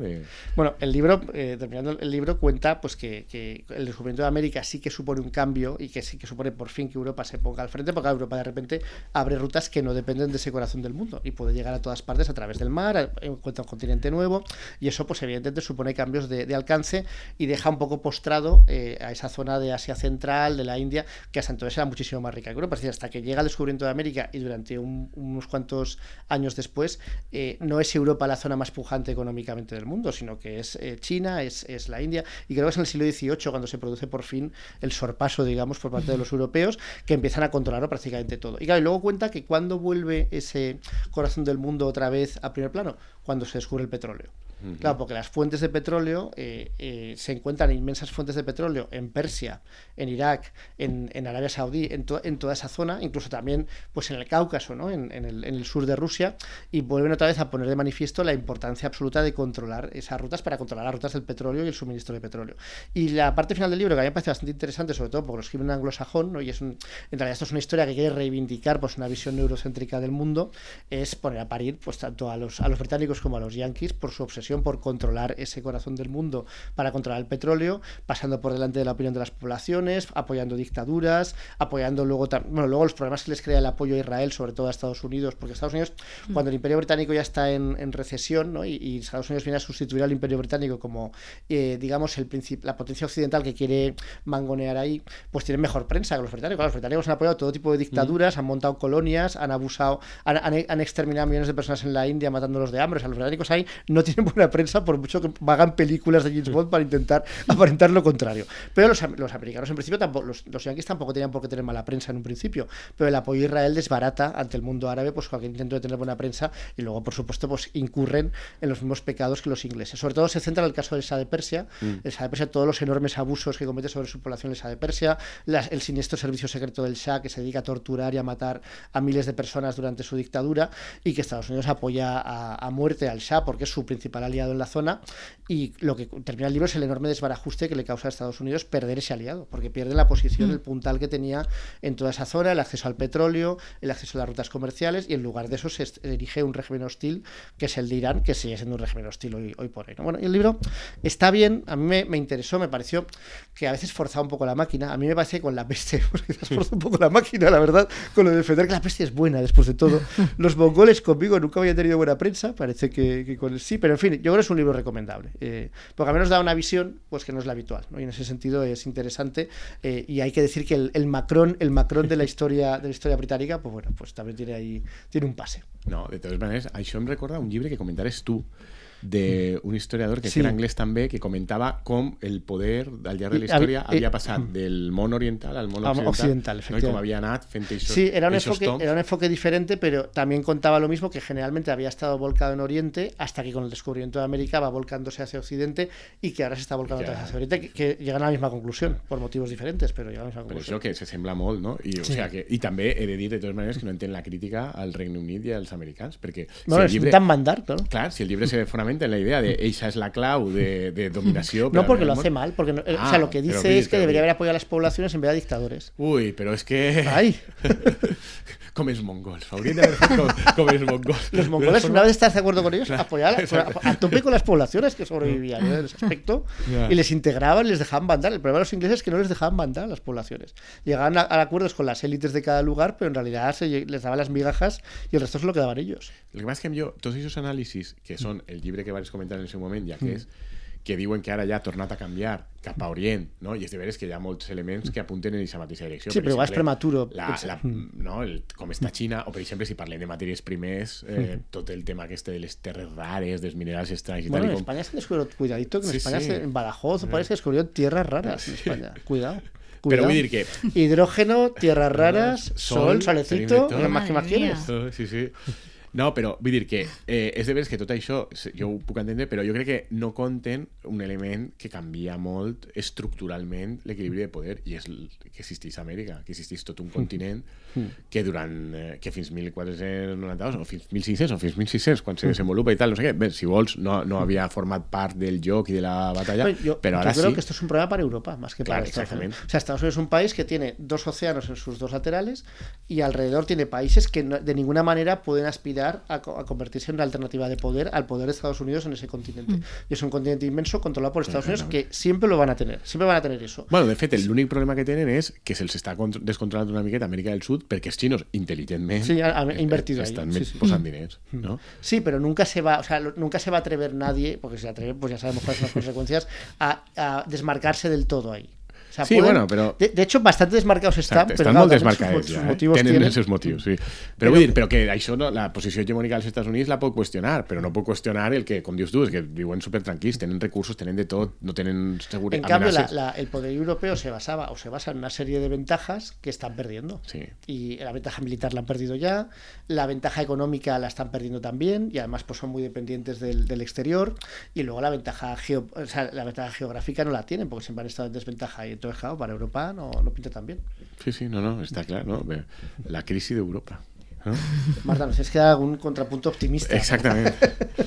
Bueno, el libro, eh, terminando el libro, cuenta pues que, el descubrimiento de América sí que supone un cambio y que sí que supone por fin que Europa se ponga al frente, porque Europa de repente abre rutas que no dependen de ese corazón del mundo y puede llegar a todas partes a través del mar, encuentra un continente nuevo y eso pues evidentemente supone cambios de, alcance y deja un poco postrado eh, a esa zona de Asia Central, de la India, que hasta entonces era muchísimo más rica que Europa. Es decir, hasta que llega el descubrimiento de América y durante un- unos cuantos años después, eh, no es Europa la zona más pujante económicamente del mundo, sino que es eh, China, es, es la India, y creo que es en el siglo XVIII cuando se produce por fin el sorpaso, digamos, por parte de los europeos, que empiezan a controlarlo prácticamente todo. Y claro, y luego cuenta que cuando vuelve ese corazón del mundo otra vez a primer plano, cuando se descubre el petróleo. Claro, porque las fuentes de petróleo eh, eh, se encuentran inmensas fuentes de petróleo en Persia, en Irak, en, en Arabia Saudí, en, to- en toda esa zona, incluso también pues en el Cáucaso, ¿no? en, en el, en sur de Rusia, y vuelven otra vez a poner de manifiesto la importancia absoluta de controlar esas rutas para controlar las rutas del petróleo y el suministro de petróleo. Y la parte final del libro, que a mí me parece bastante interesante, sobre todo porque lo escribe un anglosajón, ¿no? y es un, en realidad esto es una historia que quiere reivindicar pues, una visión neurocéntrica del mundo, es poner a parir pues, tanto a los, a los británicos como a los yanquis por su obsesión por controlar ese corazón del mundo para controlar el petróleo, pasando por delante de la opinión de las poblaciones, apoyando dictaduras, apoyando luego, bueno, luego los problemas que les crea el apoyo a Israel, sobre todo a Estados Unidos, porque Estados Unidos, cuando el Imperio Británico ya está en, en recesión, ¿no? y, y Estados Unidos viene a sustituir al Imperio Británico como, eh, digamos, el la potencia occidental que quiere mangonear ahí, pues tienen mejor prensa que los británicos. Los británicos han apoyado todo tipo de dictaduras, han montado colonias, han abusado, han, han- han exterminado millones de personas en la India matándolos de hambre. O sea, los británicos ahí no tienen buena prensa por mucho que hagan películas de James Bond para intentar <laughs> aparentar lo contrario. Pero los, am- los americanos en principio tampoco, los, los yanquis tampoco tenían por qué tener mala prensa en un principio, pero el apoyo a Israel desbarata ante el mundo árabe pues cualquier intento de tener buena prensa y luego por supuesto pues incurren en los mismos pecados que los ingleses. Sobre todo se centra en el caso del Shah de Persia, el Shah de Persia todos los enormes abusos que comete sobre su población el Shah de Persia, las- el siniestro servicio secreto del Shah que se dedica a torturar y a matar a miles de personas durante su dictadura y que Estados Unidos apoya a, a muerte al Shah porque es su principal aliado en la zona y lo que termina el libro es el enorme desbarajuste que le causa a Estados Unidos perder ese aliado, porque pierde la posición, el puntal que tenía en toda esa zona, el acceso al petróleo, el acceso a las rutas comerciales, y en lugar de eso se erige un régimen hostil, que es el de Irán, que sigue siendo un régimen hostil hoy, hoy por hoy. ¿no? Bueno, y el libro está bien, a mí me, me interesó, me pareció que a veces forzaba un poco la máquina, a mí me parece que con la peste, pues quizás forzó un poco la máquina, la verdad, con lo de defender que la peste es buena después de todo. <laughs> Los mongoles conmigo nunca habían tenido buena prensa, parece que, que con el sí, pero en fin, yo creo que es un libro recomendable, eh, porque al menos da una visión pues que no es la habitual, y en ese sentido es interesante, eh, y hay que decir que el, el Macron, el Macron de la historia de la historia británica, pues bueno, pues también tiene ahí tiene un pase. No, de totes maneres, això em recorda un llibre que comentares tu, de un historiador que Sí. era inglés també, que comentava com el poder al llarg de la I- història i- havia passat del món oriental al món Al occidental, occidental, no? i com havia anat fent això, Sí, era un, enfoque, toms. era un enfoque diferente, pero también contaba lo mismo, que generalmente había estado volcado en Oriente, hasta que con el descubrimiento de América va volcándose hacia Occidente y que ahora se está volcando Ya. hacia Oriente, que, que llegan a la misma conclusión, por motivos diferentes, pero llegan a la misma Però conclusión. això que se sembla molt, no? I, o Sí. sea que, I també he de dir, de totes maneres, que no entenc la crítica al Regne Unit i als americans, perquè Bueno, si el llibre... tan mandar, claro. Clar, si el llibre se en la idea de ella es la clau de, de dominació... No porque lo hace mal, porque no- eh, o Ah, sea, lo que pero dice es que pero debería haber apoyado a las poblaciones en vez de a dictadores. Ui, però és que... Ay, <laughs> Com els mongols. Haurien d'haver fet com, com els mongols. los mongoles, una vez estás de acuerdo con ellos, apoyar a, a tope con las poblaciones que sobrevivían ¿eh? en ese aspecto y les integraban, les dejaban mandar. El problema de los ingleses es que no les dejaban mandar a las poblaciones. Llegaban a, a acuerdos con las élites de cada lugar, pero en realidad se les daban las migajas y el resto se lo quedaban ellos. El que passa és que jo, tots aquests anàlisis, que són el llibre que vaig comentar en el seu moment, ja Mm. que és, que diuen que ara ja ha tornat a canviar cap a Orient, no? i és de veres que hi ha molts elements que apunten en aquesta mateixa direcció. Sí, Per però igual és exemple, prematuro La, pensar. la, no? el, com està Xina, o per exemple, si parlem de matèries primeres, eh, tot el tema este de les terres rares, dels minerals estranys i Bueno, tal, en. España se descubrió, cuidadito, que en Sí, España, sí. en Badajoz, parece que descubrió tierras raras en España. Cuidado. <laughs> Cuidado. vull dir que... Hidrógeno, tierras rares, Sol, sol, solecito, ¿qué más que más sí, sí. No, però vull dir que eh, és de veres que tot això jo ho puc entendre, però jo crec que no compten un element que canvia molt estructuralment l'equilibri de poder i és que existeix a Amèrica, que existeix tot un <laughs> continent que durant eh, que fins 1492 o fins 1500 o fins 1600 quan se desenvolupa i tal, no sé què, bé, si vols no, no havia format part del joc i de la batalla, Bueno, yo, però yo ara creo sí. que esto es un problema para Europa más que Claro, para Estados Unidos. O sea, Estados Unidos es un país que tiene dos océanos en sus dos laterales y alrededor tiene países que no- de ninguna manera pueden aspirar a, a convertirse en una alternativa de poder al poder de Estados Unidos en ese continente. Y es un continente inmenso controlado por Estados Unidos que siempre lo van a tener, siempre van a tener eso. Bueno, de fet, l'únic problema que tenen és que se'ls està contr- descontrolant una miqueta Amèrica del Sud perquè els xinos, intel·ligentment, Sí, han- han invertido ahí, sí, sí. posant diners, no? Sí, pero nunca se va, o sea, lo- nunca se va a atrever nadie, porque si se atreve, pues ya sabemos cuáles son las <laughs> consecuencias, a, a desmarcarse del todo ahí. O sea, Sí, bueno, però- De, de hecho, bastante desmarcados están, Exacte, pero estan claro, molt sus sus eh? motivos tienen. els seus motius, sí. Però, Però- vull dir, però que això, no, la posició hegemònica dels Estats Units la pot qüestionar, però no pot qüestionar el que, com dius tu, és que viuen supertranquils, tenen recursos, tenen de tot, no tenen En seguretat. cambio, la- la- el poder europeo se basaba o se basa en una serie de ventajas que están perdiendo. Sí. Y la ventaja militar la han perdido ya, la ventaja económica la están perdiendo también, y además pues son muy dependientes del, del exterior, y luego la ventaja, geo- o sea, la ventaja geográfica no la tienen, porque siempre han estado en desventaja, y entonces, claro, para Europa no, no pinta tan bien. Sí, sí, no, no, està clar, no? Bé, La crisi d'Europa. No? <laughs> Marta, nos tienes que algún contrapunto optimista. ¿no? Exactament.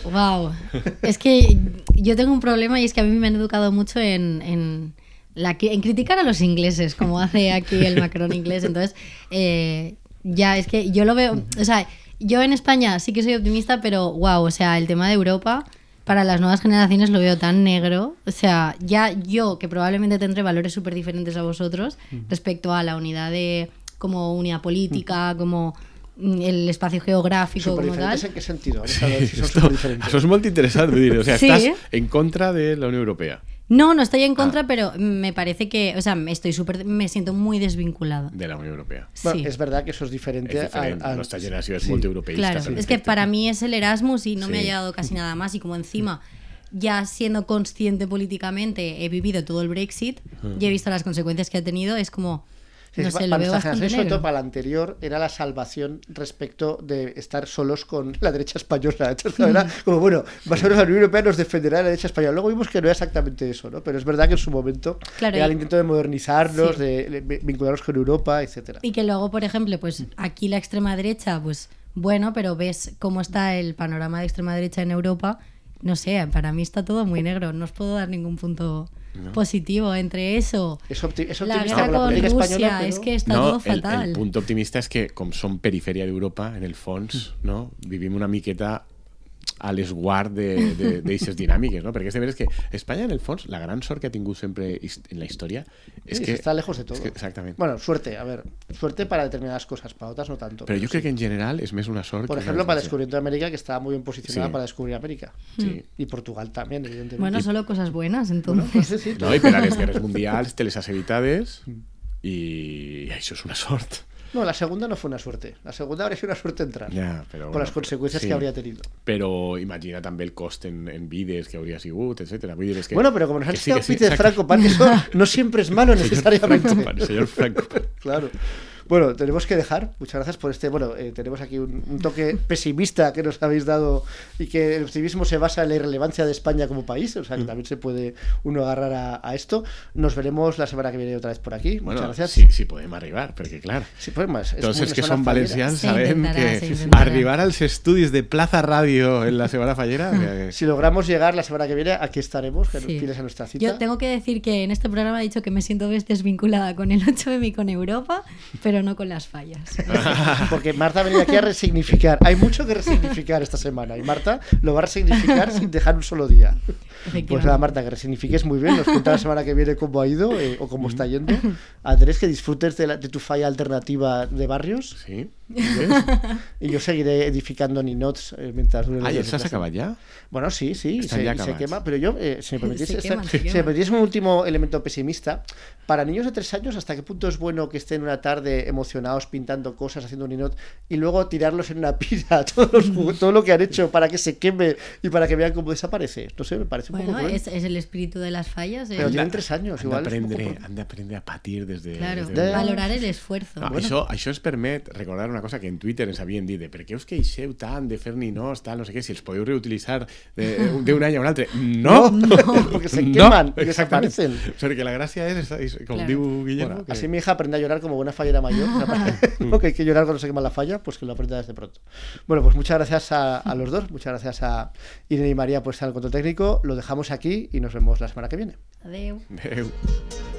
Wow. <laughs> Es que yo tengo un problema y es que a mí me han educado mucho en, en, la, en criticar a los ingleses, como hace aquí el Macron inglés. Entonces, eh, ya es que yo lo veo. O sea, yo en España sí que soy optimista, pero wow, o sea, el tema de Europa. Para las nuevas generaciones lo veo tan negro. O sea, ya yo, que probablemente tendré valores súper diferentes a vosotros respecto a la unidad de como unidad política, como mm, el espacio geográfico, como tal. ¿Superdiferentes en qué sentido? Ver si son <laughs> Esto, molt interessant, vull dir, o sea, Sí. estàs en contra de la Unió Europea, No, no estoy en contra, pero me parece que, o sea, me estoy súper, me siento muy desvinculada. de la Unió Europea. Bueno, sí. es verdad que eso es diferente. És diferent, al- al- la nostra generació és sí. europeista. Claro, es que para mí es el Erasmus y no me ha Sí. llegado casi nada más y como encima ya siendo consciente políticamente he vivido todo el Brexit y he visto las consecuencias que ha tenido, es como, Sí, no sé, para nuestra generación, sobre todo para la anterior, era la salvación respecto de estar solos con la derecha española. <laughs> Entonces, era <laughs> como, bueno, más o menos la Unión Europea nos defenderá de la derecha española. Luego vimos que no era exactamente eso, ¿no? Pero es verdad que en su momento Claro, era el intento de modernizarnos, Sí. de vincularnos con Europa, etcétera. Y que luego, por ejemplo, pues aquí la extrema derecha, pues bueno, pero ves cómo está el panorama de extrema derecha en Europa. No sé, para mí está todo muy negro. No os puedo dar ningún punto positivo entre eso. Es, opti- es La optimista guerra con la con política Rusia, española, pero... es que está no, todo fatal. el punt optimista és que, com som perifèria d'Europa, en el fons, no? vivim una miqueta a l'esguard d'aixes dinàmiques, no? perquè és de veres que Espanya, en el fons, la gran sort que ha tingut sempre en la història és Sí, que... está lejos de todo. és que, exactament. Bueno, suerte, a ver, suerte para determinadas cosas, para otras no tanto. però jo sí. crec que en general és més una sort Por ejemplo, para el desgràcia. descubrimiento de América, que estaba muy bien posicionada Sí. para descubrir América. Sí. Y Portugal también, evidentemente. Bueno, solo cosas buenas, entonces. Sí, sí, No, i per a les guerres mundials te les has evitades i això és una sort. No, la segunda no fue una suerte. La segunda habría sido una suerte entrar. Ja, però, por las consecuencias sí. que habría tenido. Però imagina també el cost en, en vides que hauria sigut, etc. Vull dir, és que... Bueno, pero como nos ha que sí, citado sí, Peter. Franco Pan, eso <laughs> no siempre es malo necesariamente. Señor Franco. <laughs> Claro. Bueno, tenemos que dejar. Muchas gracias por este. Bueno, eh, tenemos aquí un, un toque <laughs> pesimista que nos habéis dado y que el optimismo se basa en la irrelevancia de España como país. O sea, Mm. que también se puede uno agarrar a, a esto. Nos veremos la semana que viene otra vez por aquí. Bueno, Muchas gracias. sí, sí podem arribar, perquè clar, Sí, pues más. es que Se sabem intentarà, que <laughs> arribar als estudis de Plaza Radio en la Semana Fallera... que- <laughs> Si logramos llegar la semana que viene, aquí estaremos, que Sí. a nuestra cita. Yo tengo que decir que en este programa he dicho que me siento des- desvinculada con el 8M y con Europa, pero no con las fallas. <laughs> Porque Marta ha venido aquí a resignificar. Hay mucho que resignificar esta semana. Y Marta lo va a resignificar sin dejar un solo día. Pues nada, Marta, que resignifiques muy bien. Nos cuenta la semana que viene cómo ha ido eh, o cómo está yendo. <laughs> Andrés, que disfrutes de, la- de tu falla alternativa de barrios. Sí? Y yo seguiré edificando ninots eh, mientras dure Ah, i acabat ja? Bueno, sí, sí, y Están se, ya y se acabados. quema. Pero yo, eh, si me <laughs> permitís, Se queman, se queman. un último elemento pesimista, para niños de tres años, ¿hasta qué punto es bueno que estén una tarde emocionados pintando cosas, haciendo un ninot, y luego tirarlos en una <laughs> pira, todos los jugu- todo lo que han hecho para que se queme y para que vean cómo desaparece? No sé, me parece un Bueno, poco cruel. es, es el espíritu de las fallas. Pero el- tienen tres años, han igual. es un poco d'aprendre por- han d'aprendre a patir des de... Claro, des de... Ya. valorar el esfuerzo. No, això, això ens permet recordar una cosa que en Twitter ens havien dit de per què us queixeu tant de fer ninots, tal, no sé què, si els podeu reutilitzar de- d'un any a un altre. <laughs> No! porque se <laughs> No, queman desaparecen. Perquè la gràcia és, és com Claro. diu Guillermo, Bueno, que... así mi hija aprende a llorar como buena fallera mayor. o sea, para- ¿no? que hay que llorar cuando se quema la falla, pues que lo aprenda desde pronto. Bueno, pues muchas gracias a, a los dos, muchas gracias a Irene y María por estar en el control técnico. Lo dejamos aquí y nos vemos la semana que viene. Adeu. Adéu.